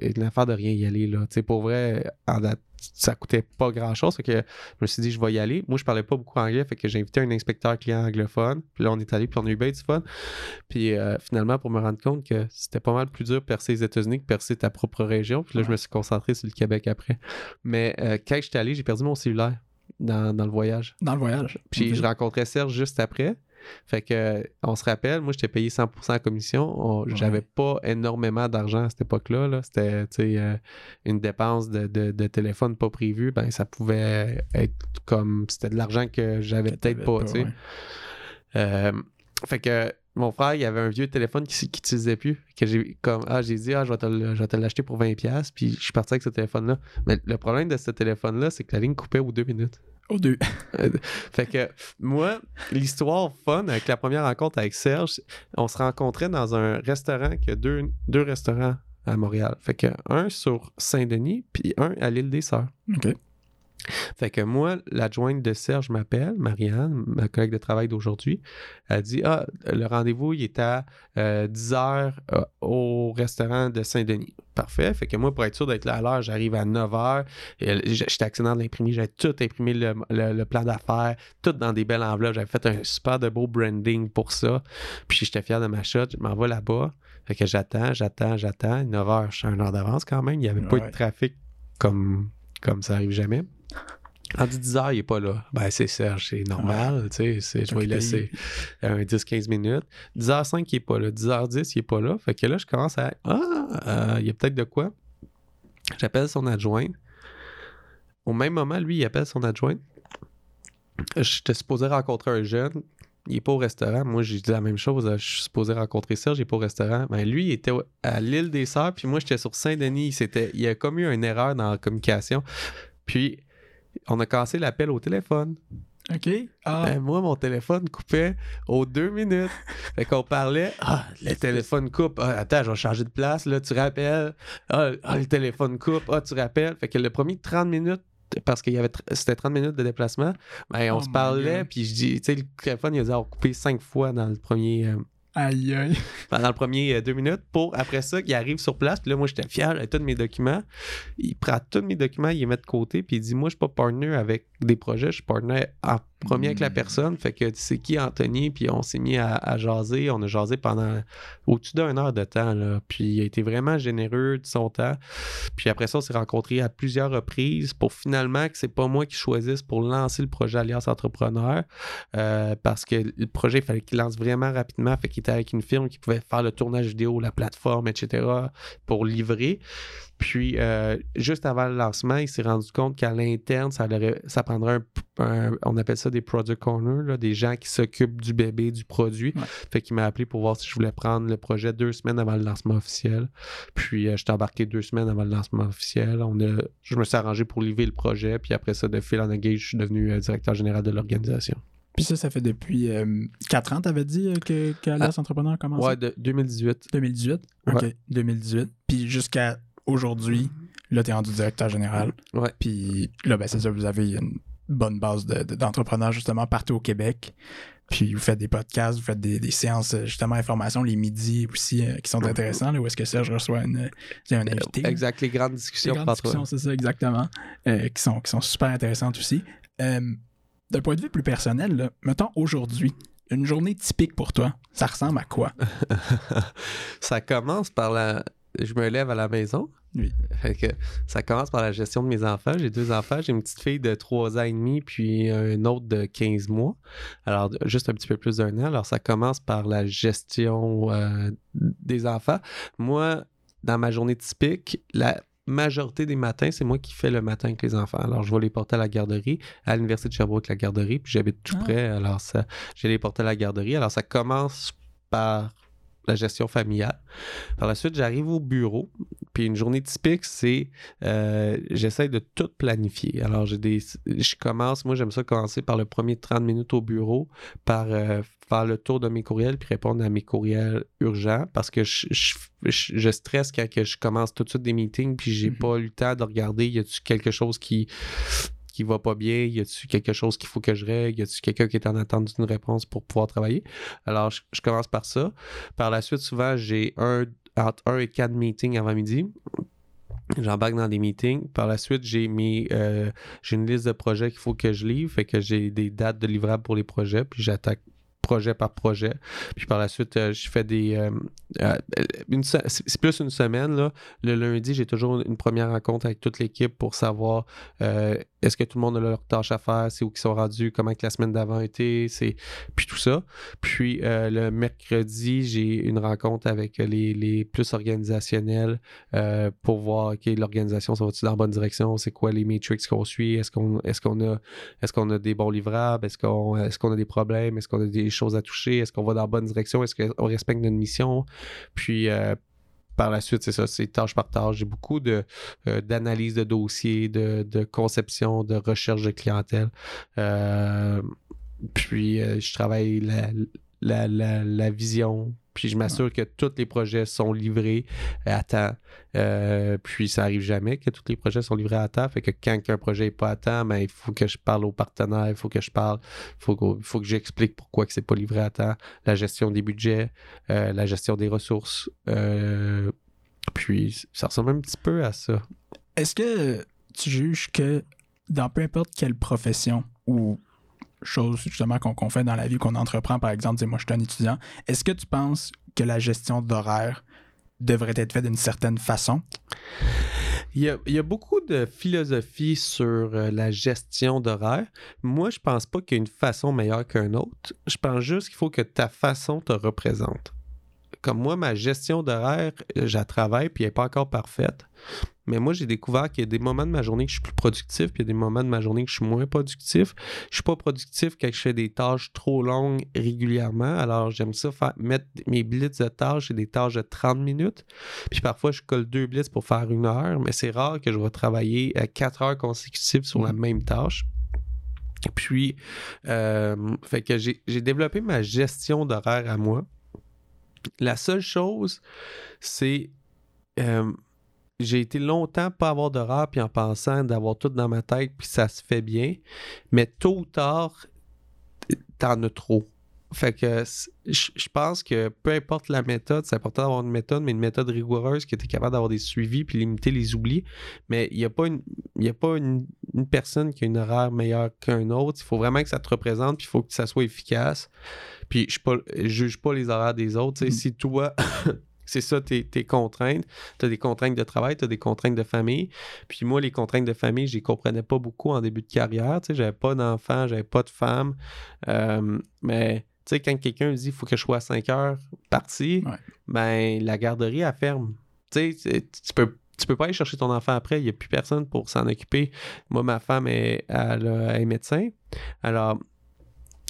une affaire de rien y aller. Là. pour vrai, en date, ça coûtait pas grand chose. que je me suis dit, je vais y aller. Moi, je parlais pas beaucoup anglais, fait que j'ai invité un inspecteur client anglophone. Puis là, on est allé, puis on a eu bien du fun. Puis euh, finalement, pour me rendre compte que c'était pas mal plus dur de percer les États-Unis que percer ta propre région. Puis là, je me suis concentré sur le Québec après. Mais euh, quand j'étais allé, j'ai perdu mon cellulaire dans, le voyage. Dans le voyage. Puis je rencontrais Serge juste après. Fait que, on se rappelle, moi, j'étais payé 100% en commission. J'avais pas énormément d'argent à cette époque-là. C'était, euh, une dépense de, téléphone pas prévue. Ben, ça pouvait être comme, c'était de l'argent que j'avais peut-être pas. Euh, fait que mon frère, il avait un vieux téléphone qui n'utilisait plus. Que j'ai comme ah, j'ai dit ah, je vais te l'acheter pour 20$, puis je suis parti avec ce téléphone-là. Mais le problème de ce téléphone-là, c'est que la ligne coupait aux deux minutes. Aux deux. fait que moi, l'histoire fun avec la première rencontre avec Serge, on se rencontrait dans un restaurant qui a deux, deux restaurants à Montréal. Fait que un sur Saint-Denis, puis un à l'île des Sœurs. OK. Fait que moi, l'adjointe de Serge m'appelle, Marianne, ma collègue de travail d'aujourd'hui. Elle dit Ah, le rendez-vous, il est à 10 euh, h euh, au restaurant de Saint-Denis. Parfait. Fait que moi, pour être sûr d'être là à l'heure, j'arrive à 9 h. J'étais actionnaire de l'imprimer, j'avais tout imprimé le, plan d'affaires, tout dans des belles enveloppes. J'avais fait un super de beau branding pour ça. Puis j'étais fier de ma shot. Je m'en vais là-bas. Fait que j'attends, j'attends, j'attends. 9 h, je suis à une heure d'avance quand même. Il n'y avait pas eu de trafic comme, comme ça arrive jamais. En 10 heures, il n'est pas là. Ben, c'est Serge, c'est normal, tu sais, je vais lui laisser un 10-15 minutes. 10h05, il n'est pas là. 10h10, il n'est pas là. Fait que là, je commence à. Ah, euh, il y a peut-être de quoi. J'appelle son adjoint. Au même moment, lui, il appelle son adjoint. Je te supposé rencontrer un jeune. Il n'est pas au restaurant. Moi, j'ai dit la même chose. Je suis supposé rencontrer Serge, il n'est pas au restaurant. Ben, lui, il était à l'île des Sœurs, puis moi, j'étais sur Saint-Denis. Il y a comme eu une erreur dans la communication. Puis, on a cassé l'appel au téléphone. OK. Ah. Ben, moi, mon téléphone coupait aux deux minutes. fait qu'on parlait. Ah, le téléphone coupe. Ah, attends, je vais changer de place. Là, tu rappelles? Ah, ah le téléphone coupe. Ah, tu rappelles. Fait que le premier 30 minutes, parce qu'il y avait c'était 30 minutes de déplacement, ben, on oh se parlait. Puis je dis, tu sais, le téléphone, il a dit coupé cinq fois dans le premier. Euh, Aïe, aïe. Pendant le premier euh, deux minutes, pour après ça, qu'il arrive sur place. Puis là, moi, j'étais fier de tous mes documents. Il prend tous mes documents, il les met de côté. Puis il dit Moi, je suis pas partner avec des projets, je suis partner en premier avec la hmm. personne. Fait que c'est qui Anthony, puis on s'est mis à, jaser. On a jasé pendant au-dessus d'une heure de temps. Là. Puis il a été vraiment généreux de son temps. Puis après ça, on s'est rencontrés à plusieurs reprises pour finalement que c'est pas moi qui choisisse pour lancer le projet Alliance Entrepreneur. Euh, parce que le projet, il fallait qu'il lance vraiment rapidement. Fait qu'il était avec une firme qui pouvait faire le tournage vidéo, la plateforme, etc. pour livrer. Puis, euh, juste avant le lancement, il s'est rendu compte qu'à l'interne, ça, ça prendrait un, On appelle ça des product owners, des gens qui s'occupent du bébé, du produit. Fait qu'il m'a appelé pour voir si je voulais prendre le projet deux semaines avant le lancement officiel. Puis, euh, je t'ai embarqué deux semaines avant le lancement officiel. On a, je me suis arrangé pour livrer le projet. Puis après ça, de fil en aiguille, je suis devenu euh, directeur général de l'organisation. Puis ça, ça fait depuis 4 ans, t'avais dit que, que ah, Entrepreneur a commencé? Ouais, de 2018. 2018? OK, 2018. Puis jusqu'à aujourd'hui, là, tu es rendu directeur général. Ouais. Puis là, ben, c'est ça, vous avez une bonne base d'entrepreneurs justement partout au Québec. Puis vous faites des podcasts, vous faites des, séances justement information les midis aussi euh, qui sont intéressants, là, où est-ce que Serge reçoit une, un euh, invité. Exact, les grandes discussions. Les grandes discussions, c'est ça, exactement. Euh, qui, sont, qui sont super intéressantes aussi. D'un point de vue plus personnel, là, mettons aujourd'hui, une journée typique pour toi, ça ressemble à quoi? ça commence par la. Je me lève à la maison. Oui. ça commence par la gestion de mes enfants. J'ai deux enfants. J'ai une petite fille de 3 ans et demi, puis un autre de 15 mois. Alors, juste un petit peu plus d'un an. Alors, ça commence par la gestion euh, des enfants. Moi, dans ma journée typique, la majorité des matins, c'est moi qui fais le matin avec les enfants. Alors, je vais les porter à la garderie, à l'Université de Sherbrooke, la garderie, puis j'habite tout ah. près. Alors, ça, je les porter à la garderie. Alors, ça commence par la gestion familiale. Par la suite, j'arrive au bureau. Puis une journée typique, c'est euh, j'essaie de tout planifier. Alors, j'ai des. Je commence, moi j'aime ça commencer par le premier 30 minutes au bureau, par euh, faire le tour de mes courriels puis répondre à mes courriels urgents parce que je, je, stresse quand que je commence tout de suite des meetings puis j'ai mm-hmm. pas eu le temps de regarder y a-tu quelque chose qui va pas bien? Y a-tu quelque chose qu'il faut que je règle? Y a-tu quelqu'un qui est en attente d'une réponse pour pouvoir travailler? Alors, je, commence par ça. Par la suite, souvent, j'ai un, entre un et quatre meetings avant midi. J'embarque dans des meetings. Par la suite, j'ai mis euh, j'ai une liste de projets qu'il faut que je livre. Fait que j'ai des dates de livrables pour les projets. Puis j'attaque projet par projet. Puis par la suite, euh, je fais des. Euh, c'est plus une semaine. Là. Le lundi, j'ai toujours une première rencontre avec toute l'équipe pour savoir est-ce que tout le monde a leur tâche à faire, c'est où qu'ils sont rendus, comment que la semaine d'avant était, c'est puis tout ça. Puis euh, le mercredi, j'ai une rencontre avec les, les plus organisationnels euh, pour voir ok l'organisation ça va-tu dans la bonne direction, c'est quoi les metrics qu'on suit, est-ce qu'on est-ce qu'on a est-ce qu'on a des bons livrables, est-ce qu'on est-ce qu'on a des problèmes, est-ce qu'on a des choses à toucher, est-ce qu'on va dans la bonne direction, est-ce qu'on respecte notre mission, puis euh, par la suite, c'est ça, c'est tâche par tâche. J'ai beaucoup de, euh, d'analyse de dossiers, de, de, conception, de recherche de clientèle. Euh, puis, euh, je travaille la, la, la, la, vision. Puis, je m'assure que tous les projets sont livrés à temps. puis, ça arrive jamais que tous les projets sont livrés à temps. Fait que quand un projet n'est pas à temps, ben, il faut que je parle aux partenaires, il faut que je parle, il faut que, faut que j'explique pourquoi que c'est pas livré à temps. La gestion des budgets, euh, la gestion des ressources. Euh, puis, ça ressemble un petit peu à ça. Est-ce que tu juges que dans peu importe quelle profession ou chose justement qu'on qu fait dans la vie, qu'on entreprend, par exemple, dis moi je suis un étudiant, est-ce que tu penses que la gestion d'horaire devrait être faite d'une certaine façon? Il y, a, beaucoup de philosophie sur euh, la gestion d'horaire. Moi, je pense pas qu'il y a une façon meilleure qu'une autre. Je pense juste qu'il faut que ta façon te représente. Comme moi, ma gestion d'horaire, je la travaille, puis elle n'est pas encore parfaite. Mais moi, j'ai découvert qu'il y a des moments de ma journée que je suis plus productif, puis il y a des moments de ma journée que je suis moins productif. Je suis pas productif quand je fais des tâches trop longues régulièrement. Alors, j'aime ça faire, mettre mes blitz de tâches et des tâches de 30 minutes. Puis parfois, je colle deux blitz pour faire une heure, mais c'est rare que je vais travailler à 4 heures consécutives sur la même tâche. Puis, euh, fait que j'ai développé ma gestion d'horaire à moi. La seule chose, c'est euh, j'ai été longtemps pas avoir d'horaire puis en pensant d'avoir tout dans ma tête puis ça se fait bien. Mais tôt ou tard, t'en as trop. Fait que je pense que peu importe la méthode, c'est important d'avoir une méthode, mais une méthode rigoureuse qui était capable d'avoir des suivis puis limiter les oublis. Mais il n'y a pas, une, y a pas une, une, personne qui a une horaire meilleure qu'un autre. Il faut vraiment que ça te représente puis il faut que ça soit efficace. Puis je ne juge pas les horaires des autres. Mm. Si toi, c'est ça tes, tes contraintes, tu as des contraintes de travail, tu as des contraintes de famille. Puis moi, les contraintes de famille, je les comprenais pas beaucoup en début de carrière. Tu sais, j'avais pas d'enfant, j'avais pas de femme. Euh, mais tu sais, quand quelqu'un me dit il faut que je sois à 5 heures parti, ouais. ben la garderie, elle ferme. Tu sais, tu peux tu peux pas aller chercher ton enfant après, il n'y a plus personne pour s'en occuper. Moi, ma femme, est, elle, elle est médecin. Alors,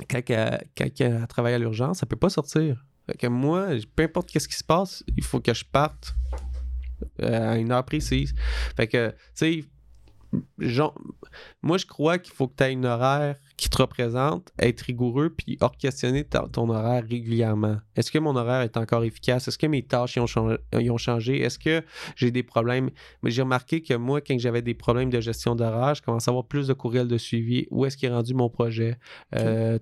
quand elle, quand elle travaille à l'urgence, elle peut pas sortir. Fait que moi, peu importe qu'est-ce qui se passe, il faut que je parte euh, à une heure précise. Fait que, tu sais, moi, je crois qu'il faut que tu aies une horaire qui te représente, être rigoureux, puis orchestrationner ton horaire régulièrement. Est-ce que mon horaire est encore efficace? Est-ce que mes tâches y ont, changé? Ont changé? Est-ce que j'ai des problèmes? Mais j'ai remarqué que moi, quand j'avais des problèmes de gestion d'horaire, je commençais à avoir plus de courriels de suivi. Où est-ce qu'il est rendu mon projet? Okay. Euh,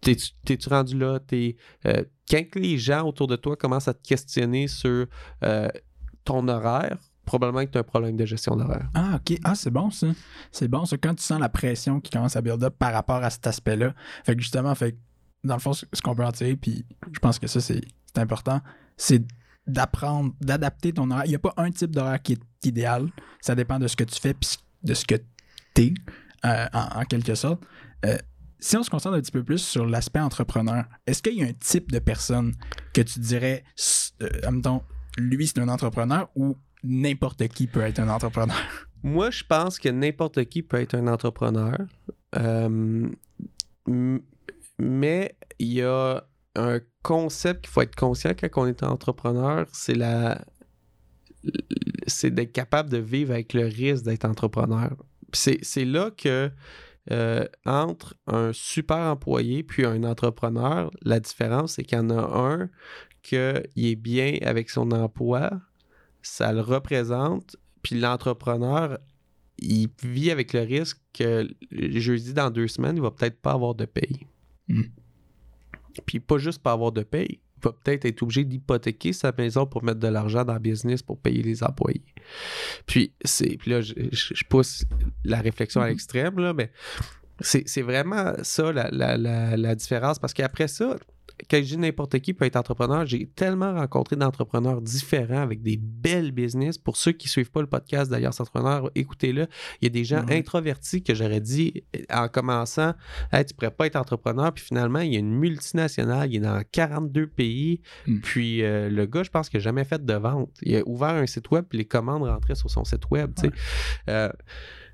T'es-tu rendu là? Euh, quand les gens autour de toi commencent à te questionner sur euh, ton horaire, probablement que tu as un problème de gestion d'horaire. Ah, OK. Ah, c'est bon, ça. C'est bon, ça. Quand tu sens la pression qui commence à build up par rapport à cet aspect-là. Fait que justement, fait dans le fond, ce qu'on peut en tirer, puis je pense que ça, c'est important, c'est d'apprendre, d'adapter ton horaire. Il n'y a pas un type d'horaire qui est idéal. Ça dépend de ce que tu fais, puis de ce que tu es, euh, en, quelque sorte. Si on se concentre un petit peu plus sur l'aspect entrepreneur, est-ce qu'il y a un type de personne que tu dirais, euh, mettons, lui, c'est un entrepreneur ou n'importe qui peut être un entrepreneur? Moi, je pense que n'importe qui peut être un entrepreneur. Euh, mais il y a un concept qu'il faut être conscient quand on est entrepreneur, c'est la c'est d'être capable de vivre avec le risque d'être entrepreneur. C'est là que euh, entre un super employé puis un entrepreneur, la différence, c'est qu'il y en a un qui est bien avec son emploi, ça le représente, puis l'entrepreneur, il vit avec le risque que jeudi dans deux semaines, il va peut-être pas avoir de paye. Mm. Puis pas juste pas avoir de paye, va peut-être être obligé d'hypothéquer sa maison pour mettre de l'argent dans le business pour payer les employés. Puis, c'est, puis là, je, je, pousse la réflexion à l'extrême, là, mais c'est, c'est vraiment ça la, la, la, la différence parce qu'après ça, quand je dis n'importe qui peut être entrepreneur, j'ai tellement rencontré d'entrepreneurs différents avec des belles business. Pour ceux qui ne suivent pas le podcast d'Alliance Entrepreneur, écoutez-le. Il y a des gens Ouais. introvertis que j'aurais dit euh, en commençant Hey, tu pourrais pas être entrepreneur. Puis finalement, il y a une multinationale, il est dans 42 pays. Mm. Puis euh, le gars, je pense qu'il n'a jamais fait de vente. Il a ouvert un site web, puis les commandes rentraient sur son site web. tu sais. Euh,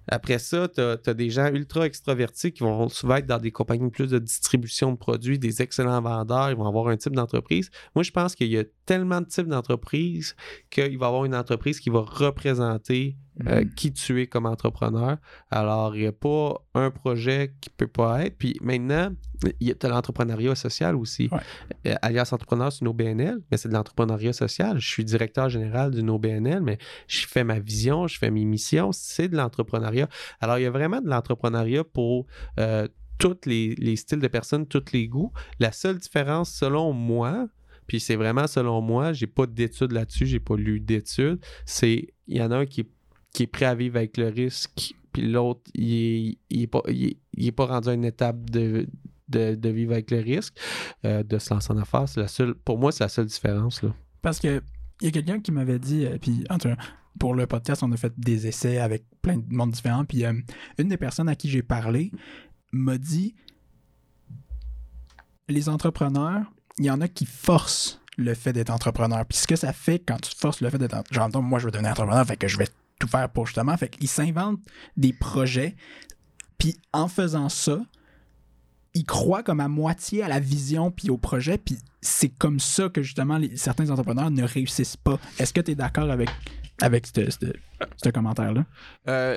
après ça, tu as, des gens ultra extravertis qui vont souvent être dans des compagnies plus de distribution de produits, des excellents vendeurs, ils vont avoir un type d'entreprise. Moi, je pense qu'il y a tellement de types d'entreprises qu'il va y avoir une entreprise qui va représenter euh, Mhm. qui tu es comme entrepreneur? Alors, il n'y a pas un projet qui peut pas être. Puis maintenant, tu as l'entrepreneuriat social aussi. Ouais. Euh, Alias Entrepreneur, c'est une OBNL, mais c'est de l'entrepreneuriat social. Je suis directeur général d'une OBNL, mais je fais ma vision, je fais mes missions. C'est de l'entrepreneuriat. Alors, il y a vraiment de l'entrepreneuriat pour euh, tous les, les styles de personnes, tous les goûts. La seule différence, selon moi, puis c'est vraiment selon moi, j'ai pas d'études là-dessus, j'ai pas lu d'études, c'est il y en a un qui est, qui est prêt à vivre avec le risque, puis l'autre, il est, il est pas, il pas rendu à une étape de, vivre avec le risque, euh, de se lancer en affaires. La seule, pour moi, c'est la seule différence. Là. Parce que il y a quelqu'un qui m'avait dit, euh, puis pour le podcast, on a fait des essais avec plein de monde différents, puis euh, une des personnes à qui j'ai parlé m'a dit les entrepreneurs, il y en a qui forcent le fait d'être entrepreneur. Puis ce que ça fait quand tu forces le fait d'être entrepreneur, genre, moi je veux devenir entrepreneur, fait que je vais tout faire pour justement, fait qu'ils s'inventent des projets, puis en faisant ça, ils croient comme à moitié à la vision puis au projet, puis c'est comme ça que justement certains entrepreneurs ne réussissent pas. Est-ce que tu es d'accord avec, avec ce commentaire-là? Euh,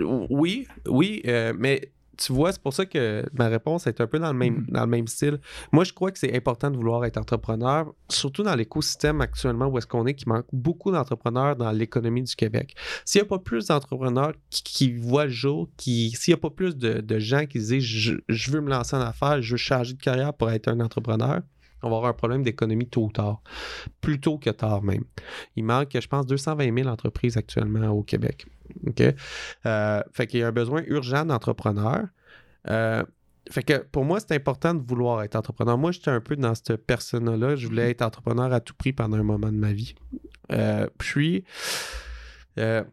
oui, oui, euh, mais tu vois, c'est pour ça que ma réponse est un peu dans le même, Mhm. dans le même style. Moi, je crois que c'est important de vouloir être entrepreneur, surtout dans l'écosystème actuellement où est-ce qu'on est, qui manque beaucoup d'entrepreneurs dans l'économie du Québec. S'il n'y a pas plus d'entrepreneurs qui, qui voient le jour, qui, s'il n'y a pas plus de, de gens qui disent je, je veux me lancer en affaires, je veux changer de carrière pour être un entrepreneur, on va avoir un problème d'économie tôt ou tard. Plus tôt que tard même. Il manque, je pense, 220 000 entreprises actuellement au Québec. OK? Euh, fait qu'il y a un besoin urgent d'entrepreneurs. Euh, fait que pour moi, c'est important de vouloir être entrepreneur. Moi, j'étais un peu dans cette persona-là. Je voulais être entrepreneur à tout prix pendant un moment de ma vie. Euh, puis, euh,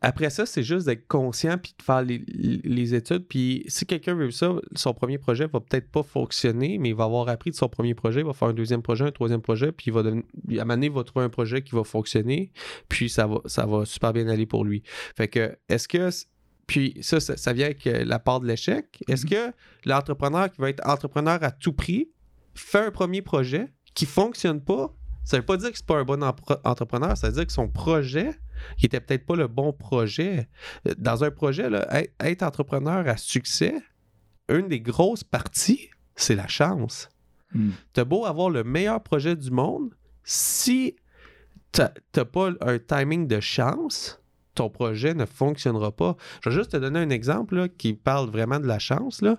après ça, c'est juste d'être conscient puis de faire les, les études. Puis si quelqu'un veut ça, son premier projet va peut-être pas fonctionner, mais il va avoir appris de son premier projet, il va faire un deuxième projet, un troisième projet, puis il va devenir, à un moment donné, il va trouver un projet qui va fonctionner, puis ça va, ça va super bien aller pour lui. Fait que, est-ce que. Puis ça, ça, ça vient avec euh, la part de l'échec. Est-ce que l'entrepreneur qui va être entrepreneur à tout prix fait un premier projet qui fonctionne pas? Ça veut pas dire que c'est pas un bon entrepreneur, ça veut dire que son projet, qui était peut-être pas le bon projet. Euh, Dans un projet, là, être, entrepreneur à succès, une des grosses parties, c'est la chance. Hmm. T'as beau avoir le meilleur projet du monde, si t'as pas un timing de chance, ton projet ne fonctionnera pas. Je vais juste te donner un exemple là, qui parle vraiment de la chance. Là.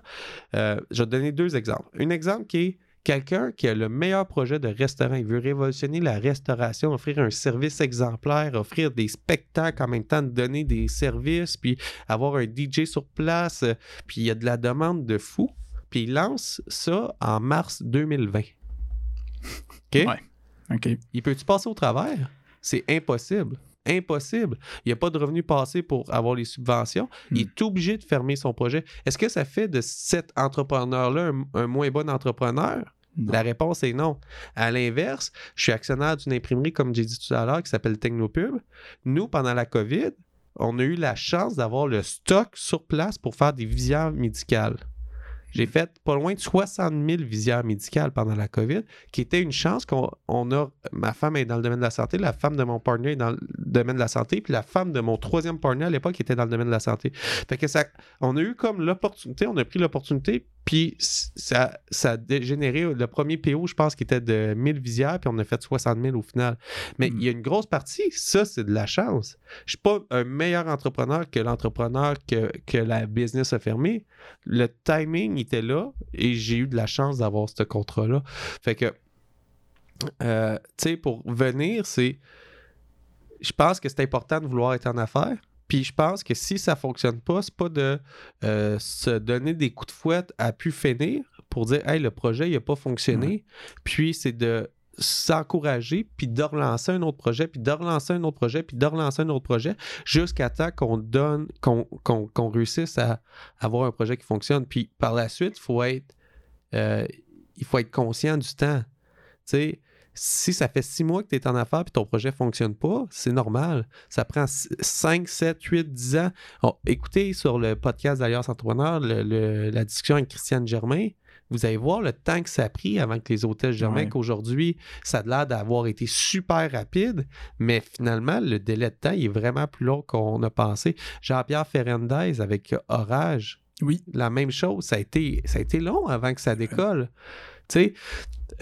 Euh, je vais te donner deux exemples. Un exemple qui est quelqu'un qui a le meilleur projet de restaurant. Il veut révolutionner la restauration, offrir un service exemplaire, offrir des spectacles en même temps, de donner des services, puis avoir un DJ sur place. euh, Puis il y a de la demande de fou. Puis il lance ça en mars 2020. OK? Ouais. OK. Il peut-tu passer au travers? C'est impossible. Impossible. Il n'y a pas de revenu passé pour avoir les subventions. Il est obligé de fermer son projet. Est-ce que ça fait de cet entrepreneur-là un, un moins bon entrepreneur? Non. La réponse est non. À l'inverse, je suis actionnaire d'une imprimerie, comme j'ai dit tout à l'heure, qui s'appelle Technopub. Nous, pendant la COVID, on a eu la chance d'avoir le stock sur place pour faire des visières médicales. J'ai fait pas loin de 60 000 visières médicales pendant la COVID, qui était une chance qu'on on a. Ma femme est dans le domaine de la santé, la femme de mon partner est dans le domaine de la santé, puis la femme de mon troisième partner à l'époque était dans le domaine de la santé. Fait que ça, on a eu comme l'opportunité, on a pris l'opportunité, puis ça, ça a dé- généré le premier PO, je pense, qui était de 1000 visières, puis on a fait 60 000 au final. Mais Mm. il y a une grosse partie, ça, c'est de la chance. Je suis pas un meilleur entrepreneur que l'entrepreneur que, que la business a fermé. Le timing était là et j'ai eu de la chance d'avoir ce contrat-là. Fait que, euh, tu sais, pour venir, c'est. Je pense que c'est important de vouloir être en affaires. Puis je pense que si ça fonctionne pas, c'est pas de euh, se donner des coups de fouette à pu finir pour dire Hey, le projet, il n'a pas fonctionné. Puis c'est de s'encourager, puis de relancer un autre projet, puis de relancer un autre projet, puis de relancer un autre projet, jusqu'à temps qu'on donne, qu'on qu'on réussisse à avoir un projet qui fonctionne. Puis par la suite, il faut être, euh, il faut être conscient du temps. Tu sais, si ça fait six mois que tu es en affaires et ton projet ne fonctionne pas, c'est normal. Ça prend 5, 7, 8, 10 ans. Oh, écoutez sur le podcast d'Alliance Entrepreneur la discussion avec Christiane Germain. Vous allez voir le temps que ça a pris avant que les hôtels Germain, qu'aujourd'hui, ça a l'air d'avoir été super rapide, mais finalement, le délai de temps est vraiment plus long qu'on a pensé. Jean-Pierre Ferrandez avec Orage, oui. la même chose. Ça a été, ça a été long avant que ça décolle. Tu sais,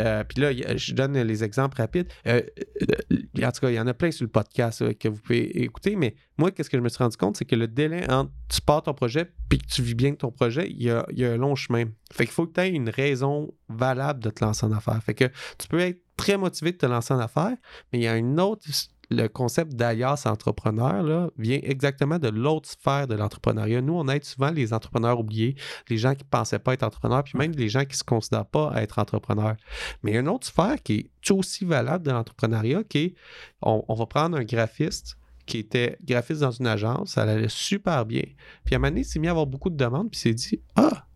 euh, puis là, je donne les exemples rapides. Euh, euh, en tout cas, il y en a plein sur le podcast que vous pouvez écouter, mais moi, qu'est-ce que je me suis rendu compte, c'est que le délai entre tu pars ton projet puis que tu vis bien ton projet, il y a, un long chemin. Fait qu'il faut que tu aies une raison valable de te lancer en affaires. Fait que tu peux être très motivé de te lancer en affaires, mais il y a une autre le concept d'alias entrepreneur là, vient exactement de l'autre sphère de l'entrepreneuriat. Nous, on aide souvent les entrepreneurs oubliés, les gens qui ne pensaient pas être entrepreneurs, puis même les gens qui ne se considèrent pas être entrepreneurs. Mais il y a une autre sphère qui est tout aussi valable de l'entrepreneuriat, qui est, on, on va prendre un graphiste qui était graphiste dans une agence, ça allait super bien. Puis à un moment donné, il s'est mis à avoir beaucoup de demandes, puis il s'est dit Ah,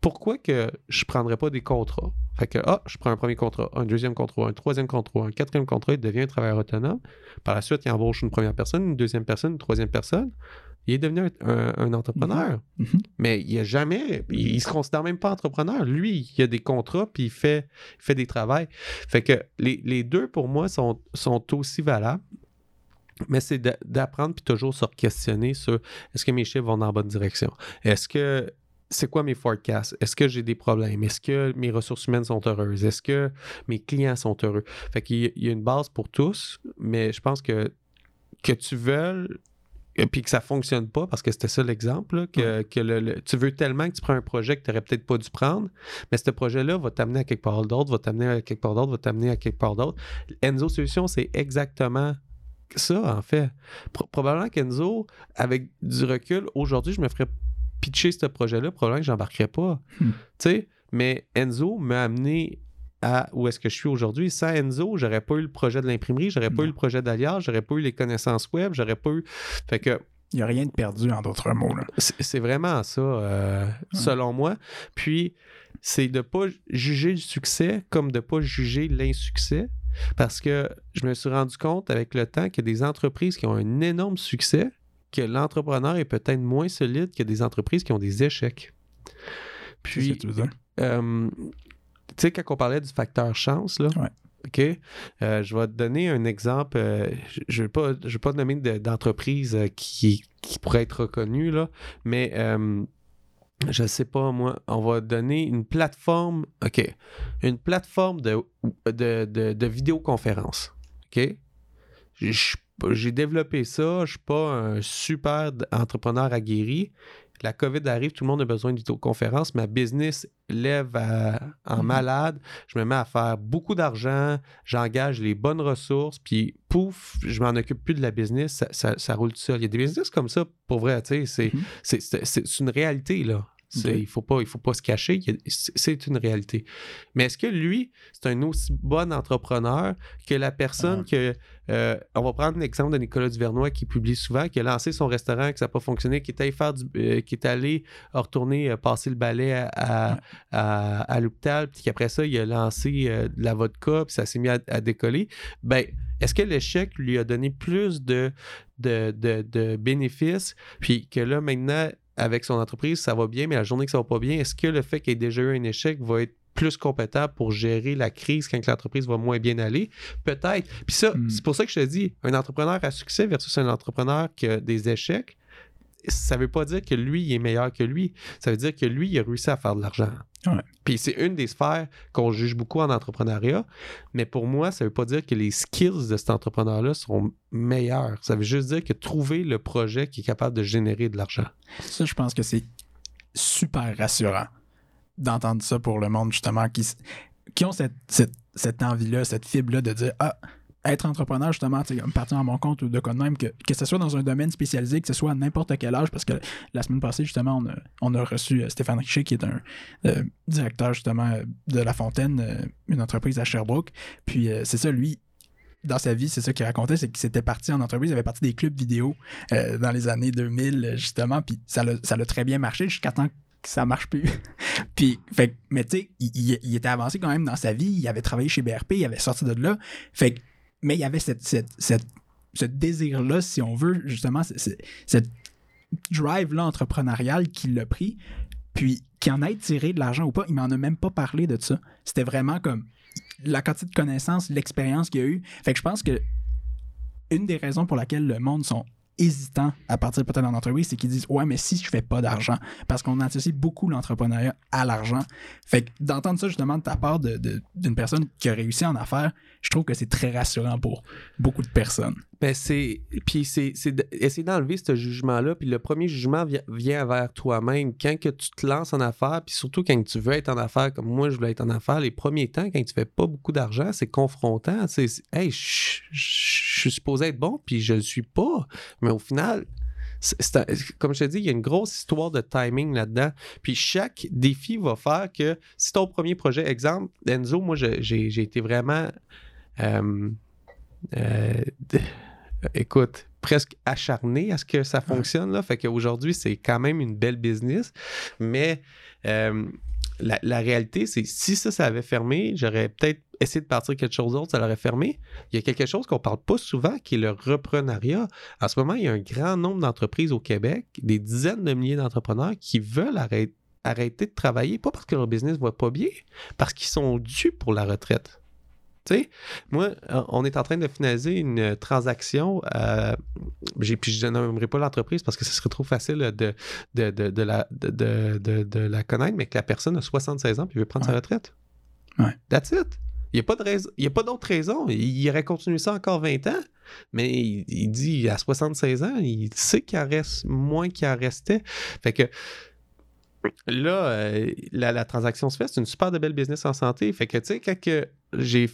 pourquoi que je ne prendrais pas des contrats? Fait que, ah, je prends un premier contrat, un deuxième contrat, un troisième contrat, un quatrième contrat, il devient un travailleur autonome. Par la suite, il embauche une première personne, une deuxième personne, une troisième personne. Il est devenu un, entrepreneur. Mm-hmm. Mm-hmm. Mais il a jamais, il, ne se considère même pas entrepreneur. Lui, il a des contrats, puis il fait, fait des travails. Fait que les, deux, pour moi, sont, sont aussi valables. Mais c'est d'apprendre puis toujours se questionner sur est-ce que mes chiffres vont dans la bonne direction? Est-ce que c'est quoi mes forecasts? Est-ce que j'ai des problèmes? Est-ce que mes ressources humaines sont heureuses? Est-ce que mes clients sont heureux? Fait qu'il y a une base pour tous, mais je pense que que tu veux et puis que ça fonctionne pas, parce que c'était ça l'exemple, que, tu veux tellement que tu prends un projet que tu n'aurais peut-être pas dû prendre, mais ce projet-là va t'amener à quelque part d'autre, va t'amener à quelque part d'autre, va t'amener à quelque part d'autre. Enzo Solutions, c'est exactement ça, en fait. probablement qu'Enzo, avec du recul, aujourd'hui, je me ferais pitcher ce projet-là, probablement que j'embarquerais pas. Hmm. Tu sais, mais Enzo m'a amené à où est-ce que je suis aujourd'hui. Sans Enzo, j'aurais pas eu le projet de l'imprimerie, j'aurais pas eu le projet d'Alias, j'aurais pas eu les connaissances web, j'aurais pas eu. Fait que. Il n'y a rien de perdu, en d'autres mots. C'est vraiment ça, euh, selon moi. Puis, c'est de pas juger le succès comme de pas juger l'insuccès. Parce que je me suis rendu compte avec le temps qu'il y a des entreprises qui ont un énorme succès, que l'entrepreneur est peut-être moins solide que des entreprises qui ont des échecs. Puis, euh, tu sais, quand on parlait du facteur chance, là, OK? Euh, je vais te donner un exemple. Euh, je ne vais, pas, je vais pas nommer d'entreprise qui, qui pourrait être reconnue, là, mais je ne sais pas, moi, on va donner une plateforme, OK, une plateforme de, de, de, de vidéoconférence. OK? Je j'ai développé ça. Je ne suis pas un super entrepreneur aguerri. La COVID arrive, tout le monde a besoin de vidéoconférence. Ma business lève en mhm. malade. Je me mets à faire beaucoup d'argent. J'engage les bonnes ressources. Puis, pouf, je m'en occupe plus de la business. Ça, roule tout seul. Il y a des business comme ça, pour vrai. Tu sais, c'est une réalité, là. Il ne faut, pas, faut pas se cacher, c'est une réalité. Mais est-ce que lui, c'est un aussi bon entrepreneur que la personne ah. que. Euh, on va prendre l'exemple de Nicolas Duvernois qui publie souvent, qui a lancé son restaurant, que ça n'a pas fonctionné, qui est allé faire euh, qui est allé retourner euh, passer le balai à, à, l'hôpital, puis qu'après ça, il a lancé de la vodka, puis ça s'est mis à, décoller. Ben, est-ce que l'échec lui a donné plus de, de, de bénéfices, puis que là, maintenant, avec son entreprise, ça va bien, mais la journée que ça va pas bien, est-ce que le fait qu'il ait déjà eu un échec va être plus compétent pour gérer la crise quand l'entreprise va moins bien aller? Peut-être. Puis ça, hmm. c'est pour ça que je te dis, un entrepreneur à succès versus un entrepreneur qui a des échecs, ça veut pas dire que lui, il est meilleur que lui. Ça veut dire que lui, il a réussi à faire de l'argent. Puis c'est une des sphères qu'on juge beaucoup en entrepreneuriat, mais pour moi, ça veut pas dire que les skills de cet entrepreneur-là sont meilleurs. Ça veut juste dire que trouver le projet qui est capable de générer de l'argent. Ça, je pense que c'est super rassurant d'entendre ça pour le monde, justement, qui, qui ont cette, cette, cette envie-là, cette fibre-là de dire Ah, être entrepreneur, justement, comme partir à mon compte ou de quoi de même, que, que ce soit dans un domaine spécialisé, que ce soit à n'importe quel âge, parce que la semaine passée, justement, on a, on a reçu euh, Stéphane Richer, qui est un euh, directeur, justement, euh, de La Fontaine, une entreprise à Sherbrooke. Puis c'est ça, lui, dans sa vie, c'est ça qu'il racontait, c'est qu'il s'était parti en entreprise, il avait parti des clubs vidéo dans les années 2000, euh, justement, puis ça l'a très bien marché jusqu'à temps que ça marche plus. puis, fait, mais tu sais, il, il- il était avancé quand même dans sa vie, il avait travaillé chez BRP, il avait sorti de là, fait mais il y avait ce désir-là, si on veut, justement, cette drive-là entrepreneuriale qu'il l'a pris, puis qu'il en ait tiré de l'argent ou pas, il m'en a même pas parlé de ça. C'était vraiment comme la quantité de connaissances, l'expérience qu'il a eu. Fait que je pense que une des raisons pour laquelle le monde sont hésitants à partir peut-être en entreprise, c'est qu'ils disent Ouais, mais si je fais pas d'argent, parce qu'on associe beaucoup l'entrepreneuriat à l'argent. Fait que d'entendre ça justement de ta part d'une personne qui a réussi en affaires, je trouve que c'est très rassurant pour beaucoup de personnes. Ben c'est. Puis c'est essayer d'enlever ce jugement-là. Puis le premier jugement vi- vient vers toi-même. Quand que tu te lances en affaires, puis surtout quand tu veux être en affaires, comme moi, je voulais être en affaires, les premiers temps, quand tu fais pas beaucoup d'argent, c'est confrontant. C'est. Hey, je suis supposé être bon, puis je le suis pas. Mais au final. comme je te dis, il y a une grosse histoire de timing là-dedans. Puis chaque défi va faire que si ton premier projet, exemple, Enzo, moi, j'ai été vraiment. euh, euh, écoute, presque acharné à ce que ça fonctionne. Là. Fait qu'aujourd'hui, c'est quand même une belle business. Mais euh, la, réalité, c'est si ça, ça avait fermé, j'aurais peut-être essayé de partir quelque chose d'autre, ça l'aurait fermé. Il y a quelque chose qu'on parle pas souvent, qui est le reprenariat. En ce moment, il y a un grand nombre d'entreprises au Québec, des dizaines de milliers d'entrepreneurs qui veulent arrêter de travailler, pas parce que leur business va pas bien, parce qu'ils sont dus pour la retraite. Tu sais, moi, euh, on est en train de finaliser une transaction. euh, puis je nommerai pas l'entreprise parce que ce serait trop facile de, de, de, de la, de, de, de- de la connaître, mais que la personne a 76 ans et veut prendre sa retraite. Ouais. That's it. Il n'y a pas d'autre raison. Il, il aurait continué ça encore 20 ans, mais il, il dit à 76 ans, il sait qu'il en reste moins qu'il en restait. Fait que là, euh, la, la transaction se fait, c'est une super de belle business en santé. Fait que tu sais, quand j'ai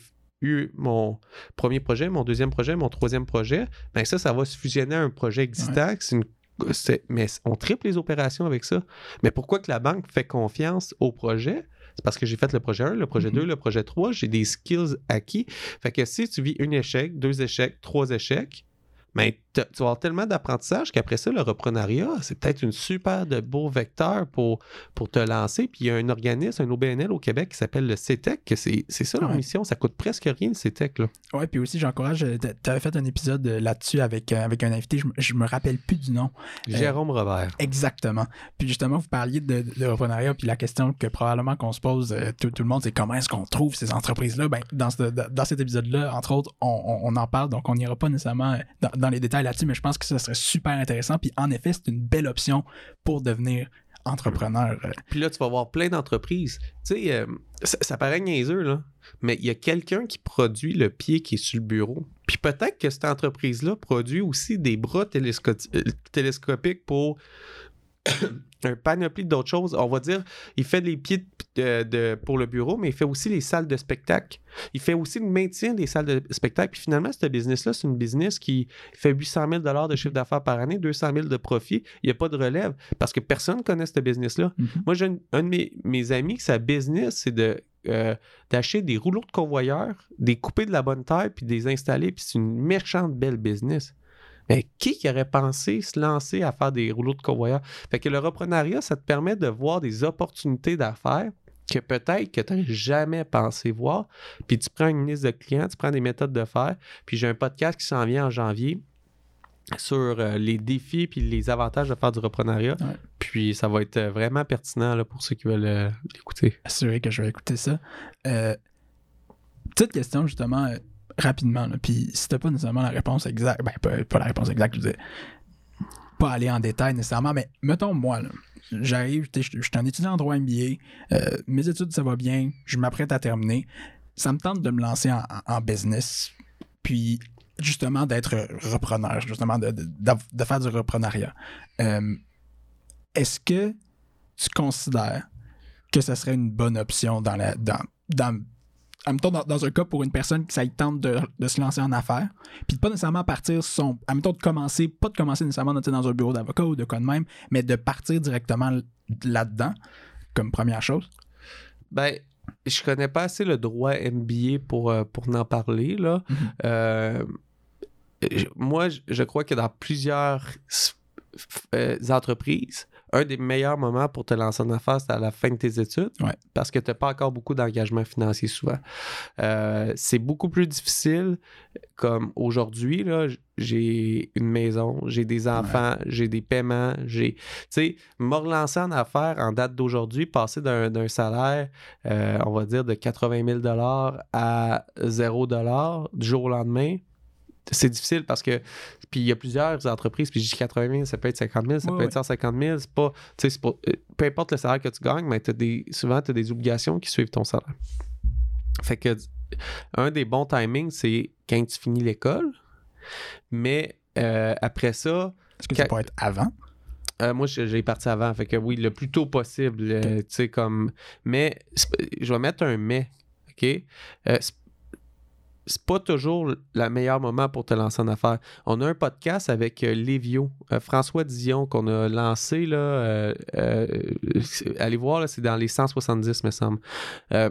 eu mon premier projet, mon deuxième projet, mon troisième projet, ben ça, ça va se fusionner à un projet existant. Une- mais on triple les opérations avec ça. Mais pourquoi que la banque fait confiance au projet? C'est parce que j'ai fait le projet 1, le projet Mhm. 2, le projet 3, j'ai des skills acquis. Fait que si tu vis un échec, deux échecs, trois échecs, ben, tu vas avoir tellement d'apprentissage qu'après ça, le reprenariat, c'est peut-être une super de beau vecteur pour, pour te lancer. Puis il y a un organisme, un OBNL au Québec qui s'appelle le CETEC, que c'est c'est ça leur Ouais. mission. Ça coûte presque rien, le CETEC. Là. Ouais, puis aussi, j'encourage. Tu avais fait un épisode euh, là-dessus avec, euh, avec un invité, je, je me rappelle plus du nom. Jérôme Robert. Exactement. Puis justement, vous parliez de, de reprenariat, puis la question que probablement qu'on se pose, euh, tout, tout le monde, c'est comment est-ce qu'on trouve ces entreprises-là? Ben, dans, ce- dans cet épisode-là, entre autres, on, on- on en parle, donc on n'ira pas nécessairement euh, dans, dans les détails là-dessus, mais je pense que ça serait super intéressant. Puis en effet, c'est une belle option pour devenir entrepreneur. Puis là, tu vas voir plein d'entreprises. Tu sais, euh, ça, paraît niaiseux, là. Mais il y a quelqu'un qui produit le pied qui est sur le bureau. Puis peut-être que cette entreprise-là produit aussi des bras euh, télescopiques pour un panoplie d'autres choses. On va dire, il fait les pieds de, de- pour le bureau, mais il fait aussi les salles de spectacle. Il fait aussi le maintien des salles de spectacle. Puis finalement, ce business-là, c'est une business qui fait 800 000 de chiffre d'affaires par année, 200 000 de profit. Il n'y a pas de relève parce que personne ne connaît ce business-là. mhm. Moi, j'ai un, un de mes, mes amis, sa business, c'est de euh, d'acheter des rouleaux de convoyeurs, des couper de la bonne taille, puis des installer, puis c'est une méchante belle business. Mais qui aurait pensé se lancer à faire des rouleaux de convoyeurs? Fait que le reprenariat, ça te permet de voir des opportunités d'affaires que peut-être que tu n'aurais jamais pensé voir. Puis tu prends une liste de clients, tu prends des méthodes de faire. Puis j'ai un podcast qui s'en vient en janvier sur euh, les défis puis les avantages de faire du reprenariat. Ouais. Puis ça va être euh, vraiment pertinent là, pour ceux qui veulent euh, l'écouter. assuré que je vais écouter ça. Euh, petite question, justement, rapidement. Puis si t'as pas nécessairement la réponse exacte, ben pas, la réponse exacte, je veux dire, pas aller en détail nécessairement, mais mettons moi, là, j'arrive, je suis un étudiant en droit MBA, euh, mes études ça va bien, je m'apprête à terminer, ça me tente de me lancer en, business, puis justement d'être repreneur, justement de, de- de faire du reprenariat. Euh, Est-ce que tu considères que ce serait une bonne option dans la dans admettons, dans, dans un cas pour une personne qui ça tente de, de se lancer en affaires, puis de pas nécessairement partir son. Admettons de commencer, pas de commencer nécessairement dans un bureau d'avocat ou de quoi de même, mais de partir directement là-dedans, comme première chose? Ben, je connais pas assez le droit MBA pour, euh, pour en parler, là. Mhm. Euh, moi, je- crois que dans plusieurs euh, entreprises, un des meilleurs moments pour te lancer en affaires, c'est à la fin de tes études. Ouais. Parce que tu n'as pas encore beaucoup d'engagement financier souvent. Euh, c'est beaucoup plus difficile. Comme aujourd'hui, j'ai une maison, j'ai des enfants, j'ai des paiements, j'ai. Tu sais, me relancer en affaires en date d'aujourd'hui, passer d'un d'un salaire, euh, on va dire, de 80 000 à 0 du jour au lendemain, c'est difficile parce que. Puis il y a plusieurs entreprises, puis je dis 80 000, ça peut être 50 000, ça peut être 150 000, c'est pas. Euh, peu importe le salaire que tu gagnes, mais t'as des, souvent, tu as des obligations qui suivent ton salaire. Fait que un des bons timings, c'est quand tu finis l'école, mais euh, après ça, Est-ce que ça peut être avant? euh, moi, j'ai parti avant. Fait que oui, le plus tôt possible. euh, tu sais, comme. Mais je vais mettre un mais. OK? Euh, c'est- pas toujours le meilleur moment pour te lancer en affaires. On a un podcast avec euh, Lévio, euh, François Dion, qu'on a lancé. Là, euh, euh, allez voir, c'est dans les 170, me semble. Euh,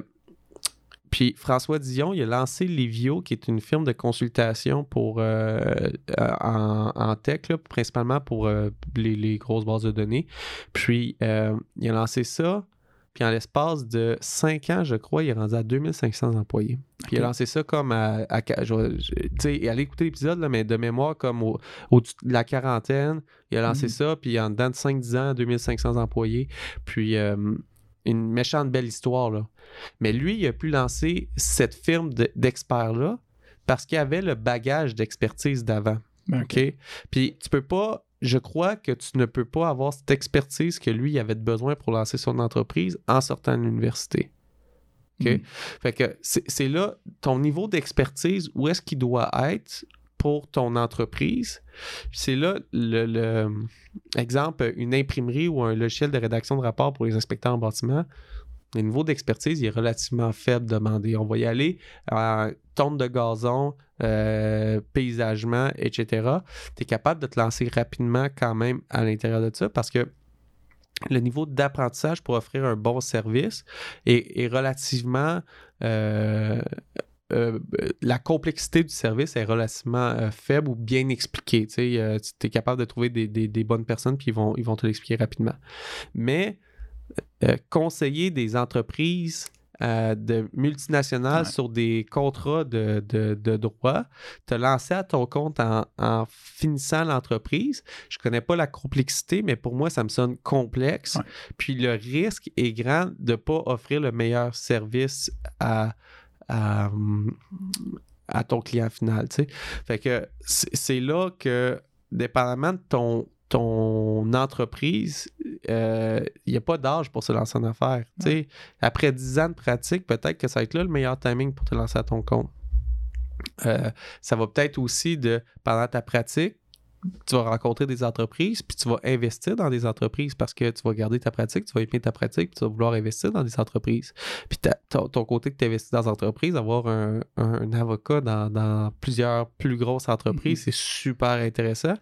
puis François Dion, il a lancé Livio, qui est une firme de consultation pour en, tech, là, principalement pour les, grosses bases de données. Puis il a lancé ça. Puis en l'espace de 5 ans, je crois, il est rendu à 2500 employés. Puis il a lancé ça comme à... à ca- je vais- je- tu sais, allez écouter l'épisode, là, mais de mémoire, comme au- de la quarantaine, il a lancé Mhm. ça, puis en dedans de 5-10 ans, 2500 employés. Puis euh, une méchante belle histoire, là. Mais lui, il a pu lancer cette firme de- d'experts-là parce qu'il avait le bagage d'expertise d'avant. OK? Puis tu peux pas, je crois que tu ne peux pas avoir cette expertise que lui avait besoin pour lancer son entreprise en sortant de l'université. Mhm. Fait que c'est là ton niveau d'expertise, où est-ce qu'il doit être pour ton entreprise. C'est là le, le- exemple, une imprimerie ou un logiciel de rédaction de rapport pour les inspecteurs en bâtiment. Le niveau d'expertise est relativement faible demandé. On va y aller en tonte de gazon, euh, paysagement, etc. Tu es capable de te lancer rapidement quand même à l'intérieur de ça parce que le niveau d'apprentissage pour offrir un bon service est, relativement... euh, euh, la complexité du service est relativement faible ou bien expliquée. Tu es capable de trouver des, des- bonnes personnes puis ils vont, ils vont te l'expliquer rapidement. Mais conseiller des entreprises euh, de multinationales Ouais. sur des contrats de, de, de droit, te lancer à ton compte en, en finissant l'entreprise. Je connais pas la complexité, mais pour moi, ça me sonne complexe. Ouais. Puis le risque est grand de ne pas offrir le meilleur service à, à, à ton client final. Fait que c'est là que, dépendamment de ton, ton entreprise, il n'y a pas d'âge pour se lancer en affaires. Après 10 ans de pratique, peut-être que ça va être là le meilleur timing pour te lancer à ton compte. Euh, ça va peut-être aussi de, pendant ta pratique, tu vas rencontrer des entreprises, puis tu vas investir dans des entreprises parce que tu vas garder ta pratique, tu vas aimer ta pratique, puis tu vas vouloir investir dans des entreprises. Puis ta- ton, ton côté que tu investis dans des entreprises, avoir un, un avocat dans, dans plusieurs plus grosses entreprises, c'est super intéressant.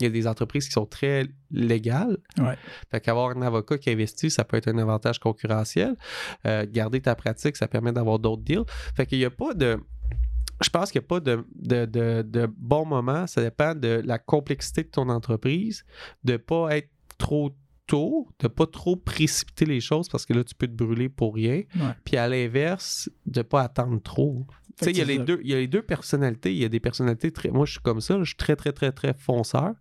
Il y a des entreprises qui sont très légales. Ouais. Fait qu'avoir un avocat qui investit, ça peut être un avantage concurrentiel. Euh, garder ta pratique, ça permet d'avoir d'autres deals. Fait qu'il n'y a pas de. Je pense qu'il n'y a pas de, de, de, de bon moment. Ça dépend de la complexité de ton entreprise, de ne pas être trop tôt, de ne pas trop précipiter les choses parce que là, tu peux te brûler pour rien. Ouais. Puis à l'inverse, de ne pas attendre trop. Tu sais, il y, a les deux, il y a les deux personnalités. Il y a des personnalités très. Moi, je suis comme ça. Je suis très, très, très, très fonceur.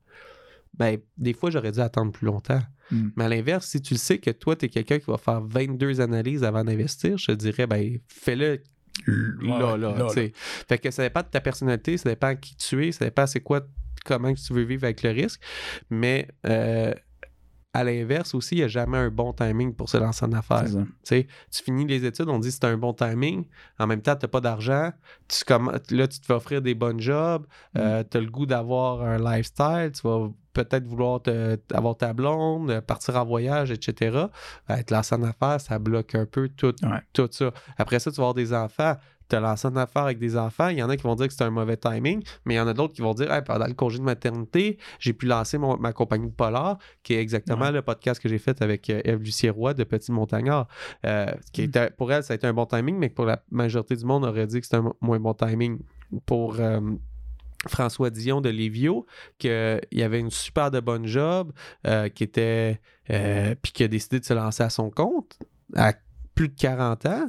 Ben, des fois, j'aurais dû attendre plus longtemps. Mm. Mais à l'inverse, si tu le sais que toi, tu es quelqu'un qui va faire 22 analyses avant d'investir, je te dirais, ben, fais-le là, là. là, sais. Fait que ça dépend de ta personnalité, ça dépend qui tu es, ça dépend c'est quoi, comment tu veux vivre avec le risque. Mais euh, à l'inverse aussi, il n'y a jamais un bon timing pour se lancer en affaires. Tu finis les études, on dit que c'est un bon timing. En même temps, tu n'as pas d'argent. Tu comm- Là, tu te fais offrir des bonnes jobs. Mm. tu as le goût d'avoir un lifestyle. Tu vas peut-être vouloir te- avoir ta blonde, euh, partir en voyage, etc. Euh, Être lancé en affaires, ça bloque un peu tout, Ouais. tout ça. Après ça, tu vas avoir des enfants. Te lancer en affaire avec des enfants. Il y en a qui vont dire que c'est un mauvais timing, mais il y en a d'autres qui vont dire hey, pendant le congé de maternité, j'ai pu lancer mon- ma compagnie de polar, qui est exactement Ouais. le podcast que j'ai fait avec euh, Eve Lucier-Roy de Petit Montagnard. euh, qui était, pour elle, ça a été un bon timing, mais pour la majorité du monde, on aurait dit que c'était un mo- moins bon timing. Pour. euh, François Dion de Lévio, qu'il avait une super de bonne job, euh, qui était. puis qui a décidé de se lancer à son compte à plus de 40 ans.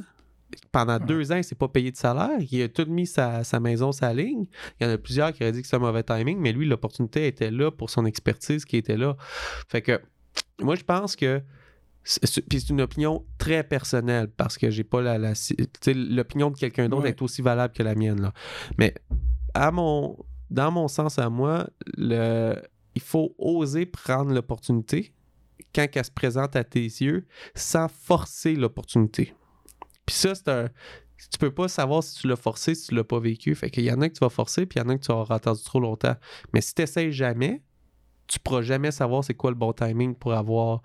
Pendant Ouais. deux ans, il s'est pas payé de salaire. Il a tout mis sa, sa maison, sa ligne. Il y en a plusieurs qui auraient dit que c'est un mauvais timing, mais lui, l'opportunité était là pour son expertise qui était là. Fait que moi, je pense que. Puis c'est une opinion très personnelle parce que j'ai pas la. la L'opinion de quelqu'un d'autre Ouais. est aussi valable que la mienne. Là. Mais à mon, dans mon sens à moi, le, il faut oser prendre l'opportunité quand elle se présente à tes yeux sans forcer l'opportunité. Puis ça, c'est un. Tu peux pas savoir si tu l'as forcé, si tu l'as pas vécu. Fait qu'il y en a que tu vas forcer, puis il y en a que tu auras attendu trop longtemps. Mais si tu jamais, tu pourras jamais savoir c'est quoi le bon timing pour avoir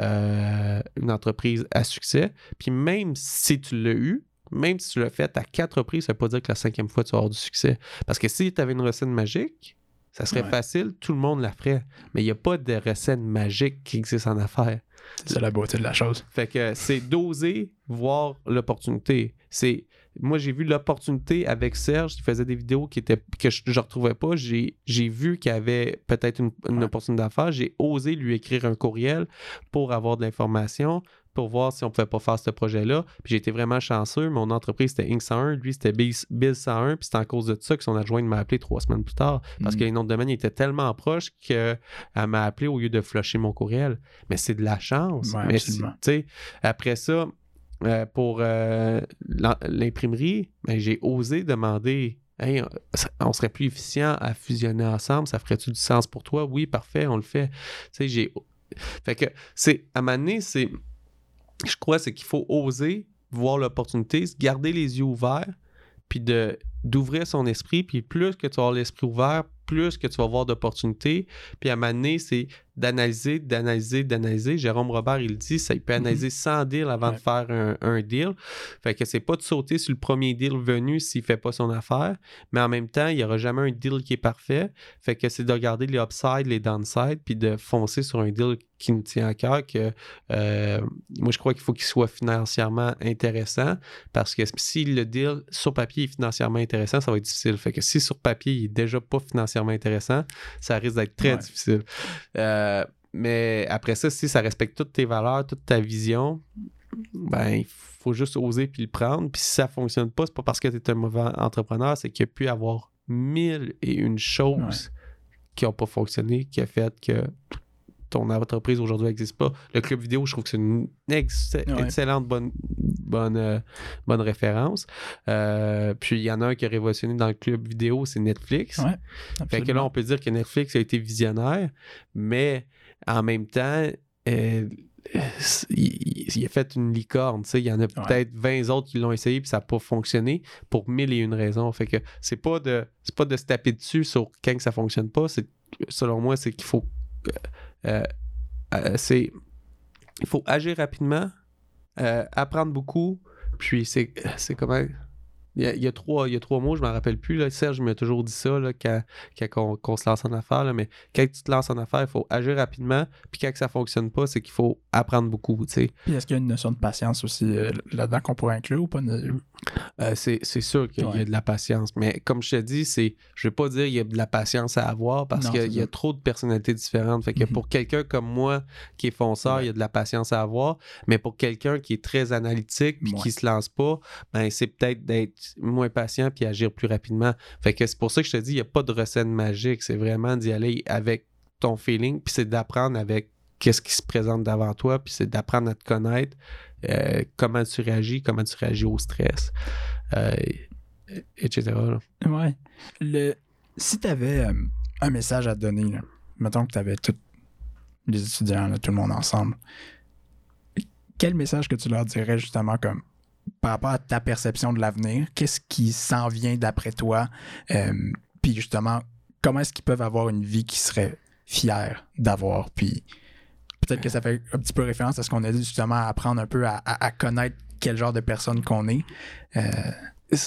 euh, une entreprise à succès. Puis même si tu l'as eu, même si tu l'as fait à quatre reprises, ça veut pas dire que la cinquième fois, tu vas avoir du succès. Parce que si tu avais une recette magique, ça serait Ouais. facile, tout le monde la ferait. Mais il n'y a pas de recette magique qui existe en affaires. C'est la beauté de la chose. Fait que c'est d'oser voir l'opportunité. C'est moi j'ai vu l'opportunité avec Serge qui faisait des vidéos qui étaient que je, je retrouvais pas. J'ai, j'ai vu qu'il y avait peut-être une, une Ouais. opportunité d'affaires. J'ai osé lui écrire un courriel pour avoir de l'information, pour voir si on pouvait pas faire ce projet-là. Puis j'ai été vraiment chanceux. Mon entreprise c'était Inc 101, lui c'était Biz 101. Puis c'est en cause de ça que son adjoint m'a appelé trois semaines plus tard parce Mm. que les noms de domaine étaient tellement proches qu'elle m'a appelé au lieu de flusher mon courriel. Mais c'est de la chance. Ouais, Mais après ça, euh, pour euh, l'im- l'imprimerie, ben, j'ai osé demander Hey, on- serait plus efficient à fusionner ensemble, ça ferait-tu du sens pour toi? Oui, parfait, on le fait. Fait que, c'est, à donné, c'est. Je crois, c'est qu'il faut oser voir l'opportunité, garder les yeux ouverts, puis d'ouvrir son esprit, puis plus que tu vas avoir l'esprit ouvert, plus que tu vas avoir d'opportunités. Puis à un moment c'est d'analyser, d'analyser, d'analyser. Jérôme Robert, il dit, ça, il peut analyser 100 deals avant de faire un, un deal. Fait que c'est pas de sauter sur le premier deal venu s'il fait pas son affaire, mais en même temps, il y aura jamais un deal qui est parfait. Fait que c'est de regarder les upsides, les downsides, puis de foncer sur un deal qui nous tient à cœur. Que euh, moi, je crois qu'il faut qu'il soit financièrement intéressant, parce que si le deal sur papier est financièrement intéressant, ça va être difficile. Fait que si sur papier il est déjà pas financièrement intéressant, ça risque d'être très Ouais. difficile. Euh, mais après ça, si ça respecte toutes tes valeurs, toute ta vision, ben, il faut juste oser puis le prendre. Puis si ça fonctionne pas, c'est pas parce que tu es un mauvais entrepreneur, c'est qu'il y a pu avoir mille et une choses qui n'ont pas fonctionné, qui a fait que ton entreprise aujourd'hui n'existe pas. Le club vidéo, je trouve que c'est une ex- Ouais. excellente bonne, bonne, euh, bonne référence. Euh, puis il y en a un qui a révolutionné dans le club vidéo, c'est Netflix. Ouais, Fait que là, on peut dire que Netflix a été visionnaire, mais en même temps, euh, il, il a fait une licorne. Il y en a peut-être 20 autres qui l'ont essayé puis ça n'a pas fonctionné pour mille et une raisons. Fait que c'est pas de c'est pas de se taper dessus sur quand que ça fonctionne pas. C'est selon moi, c'est qu'il faut c'est il faut agir rapidement, euh, apprendre beaucoup, puis c'est c'est comment il y, a, il y a trois, il y a trois mots, je ne m'en rappelle plus. Là. Serge m'a toujours dit ça là, quand, quand on, qu'on se lance en affaires. là, mais quand tu te lances en affaires, il faut agir rapidement. Puis quand ça ne fonctionne pas, c'est qu'il faut apprendre beaucoup. Puis est-ce qu'il y a une notion de patience aussi euh, là-dedans qu'on pourrait inclure ou pas? Euh, c'est, c'est sûr qu'il y a de la patience. Mais comme je te dis, c'est, je ne vais pas dire qu'il y a de la patience à avoir parce qu'il y a trop de personnalités différentes. Fait que Mhm. pour quelqu'un comme moi qui est fonceur, Ouais. il y a de la patience à avoir. Mais pour quelqu'un qui est très analytique puis Ouais. qui se lance pas, ben c'est peut-être d'être moins patient puis agir plus rapidement. Fait que c'est pour ça que je te dis, il n'y a pas de recette magique. C'est vraiment d'y aller avec ton feeling, puis c'est d'apprendre avec qu'est-ce qui se présente devant toi, puis c'est d'apprendre à te connaître, euh, comment tu réagis, comment tu réagis au stress, euh, etc. là. Ouais. Le... Si tu avais un message à te donner, là, mettons que tu avais tous les étudiants, tout le monde ensemble, quel message que tu leur dirais justement comme par rapport à ta perception de l'avenir, qu'est-ce qui s'en vient d'après toi? Euh, puis justement, comment est-ce qu'ils peuvent avoir une vie qu'ils seraient fiers d'avoir? Puis peut-être que ça fait un petit peu référence à ce qu'on a dit justement, à apprendre un peu à, à- à connaître quel genre de personne qu'on est. Euh,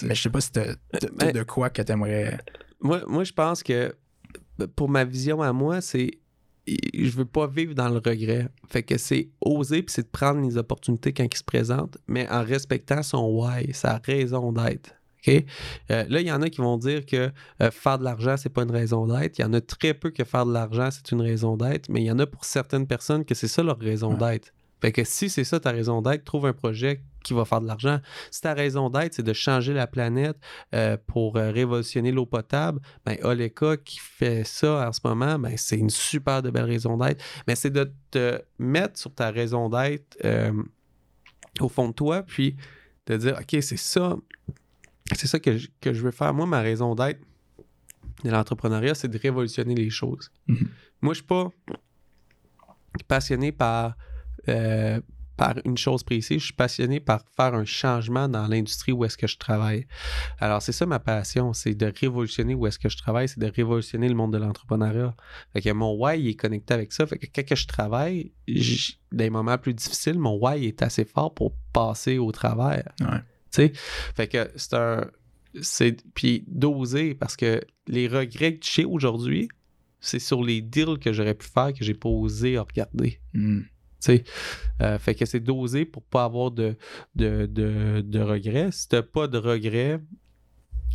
Mais je sais pas si t'as mais- de quoi que t'aimerais. Moi, moi, je pense que pour ma vision à moi, c'est je veux pas vivre dans le regret. Fait que c'est oser puis c'est de prendre les opportunités quand ils se présentent, mais en respectant son why, sa raison d'être. OK? Euh, là, il y en a qui vont dire que euh, faire de l'argent, c'est pas une raison d'être. Il y en a très peu que faire de l'argent, c'est une raison d'être, mais il y en a pour certaines personnes que c'est ça leur raison Ouais. d'être. Fait que si c'est ça ta raison d'être, trouve un projet qui va faire de l'argent. Si ta raison d'être, c'est de changer la planète euh, pour euh, révolutionner l'eau potable, ben Oleka qui fait ça en ce moment, ben c'est une super de belle raison d'être. Mais c'est de te mettre sur ta raison d'être euh, au fond de toi, puis de dire, OK, c'est ça, c'est ça que je, que je veux faire. Moi, ma raison d'être de l'entrepreneuriat, c'est de révolutionner les choses. Mhm. Moi, je suis pas passionné par, euh, par une chose précise, je suis passionné par faire un changement dans l'industrie où est-ce que je travaille. Alors, c'est ça ma passion, c'est de révolutionner où est-ce que je travaille, c'est de révolutionner le monde de l'entrepreneuriat. Fait que mon why il est connecté avec ça. Fait que quand je travaille, j- dans les moments plus difficiles, mon why est assez fort pour passer au travers. Ouais. Tu sais? Fait que c'est un. C'est. Puis d'oser, parce que les regrets que j'ai aujourd'hui, c'est sur les deals que j'aurais pu faire que j'ai pas osé regarder. Hmm. Tu sais, Euh, fait que c'est d'oser pour pas avoir de, de, de, de regrets. Si t'as pas de regrets,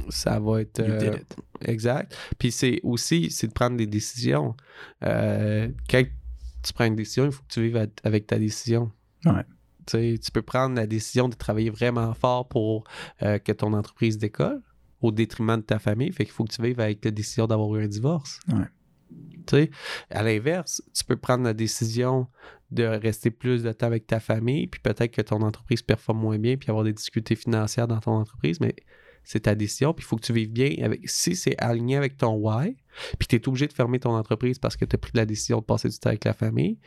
ça va être. Euh, exact. Puis c'est aussi, c'est de prendre des décisions. Euh, quand tu prends une décision, il faut que tu vives avec ta décision. Ouais. Tu sais, tu peux prendre la décision de travailler vraiment fort pour euh, que ton entreprise décolle au détriment de ta famille. Fait qu'il faut que tu vives avec la décision d'avoir eu un divorce. Ouais. Tu sais, à l'inverse, tu peux prendre la décision de rester plus de temps avec ta famille, puis peut-être que ton entreprise performe moins bien, puis avoir des difficultés financières dans ton entreprise, mais c'est ta décision, puis il faut que tu vives bien avec. Si c'est aligné avec ton why, puis tu es obligé de fermer ton entreprise parce que tu as pris la décision de passer du temps avec la famille,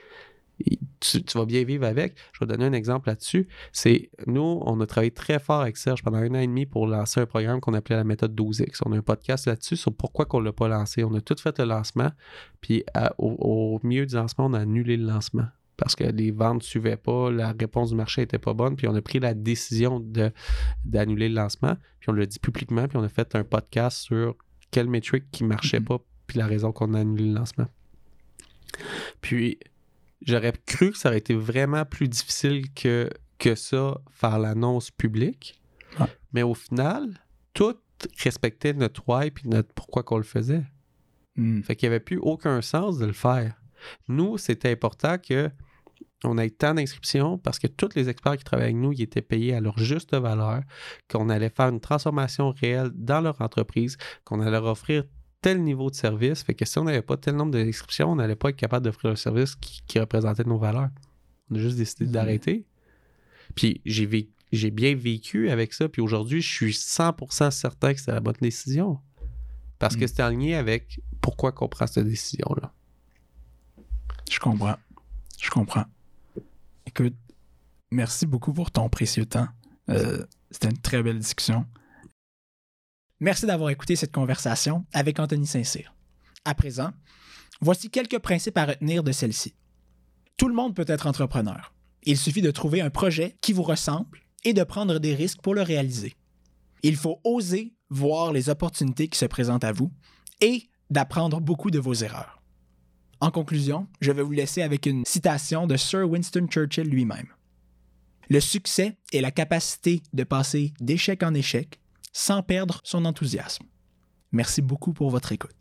tu, vas bien vivre avec. Je vais donner un exemple là-dessus. C'est nous, on a travaillé très fort avec Serge pendant un an et demi pour lancer un programme qu'on appelait la méthode 12X. On a un podcast là-dessus sur pourquoi qu'on ne l'a pas lancé. On a tout fait le lancement, puis au, au milieu du lancement, on a annulé le lancement parce que les ventes ne suivaient pas, la réponse du marché n'était pas bonne, puis on a pris la décision de, d'annuler le lancement, puis on l'a dit publiquement, puis on a fait un podcast sur quelle métrique qui ne marchait Mhm. pas, puis la raison qu'on a annulé le lancement. Puis j'aurais cru que ça aurait été vraiment plus difficile que, que ça, faire l'annonce publique, mais au final, tout respectait notre why puis notre pourquoi qu'on le faisait. Hmm. Fait qu'il n'y avait plus aucun sens de le faire. Nous, c'était important que on ait tant d'inscriptions parce que tous les experts qui travaillent avec nous, ils étaient payés à leur juste valeur, qu'on allait faire une transformation réelle dans leur entreprise, qu'on allait leur offrir tel niveau de service. Fait que si on n'avait pas tel nombre d'inscriptions, on n'allait pas être capable d'offrir le service qui, qui représentait nos valeurs. On a juste décidé Mhm. d'arrêter. Puis j'ai bien vécu avec ça. Puis aujourd'hui, je suis 100% certain que c'était la bonne décision. Parce que Mhm. c'était aligné avec pourquoi qu'on prend cette décision-là. Je comprends. Je comprends. Écoute, merci beaucoup pour ton précieux temps. Euh, C'était une très belle discussion. Merci d'avoir écouté cette conversation avec Anthony Saint-Cyr. À présent, voici quelques principes à retenir de celle-ci. Tout le monde peut être entrepreneur. Il suffit de trouver un projet qui vous ressemble et de prendre des risques pour le réaliser. Il faut oser voir les opportunités qui se présentent à vous et d'apprendre beaucoup de vos erreurs. En conclusion, je vais vous laisser avec une citation de Sir Winston Churchill lui-même. Le succès est la capacité de passer d'échec en échec sans perdre son enthousiasme. Merci beaucoup pour votre écoute.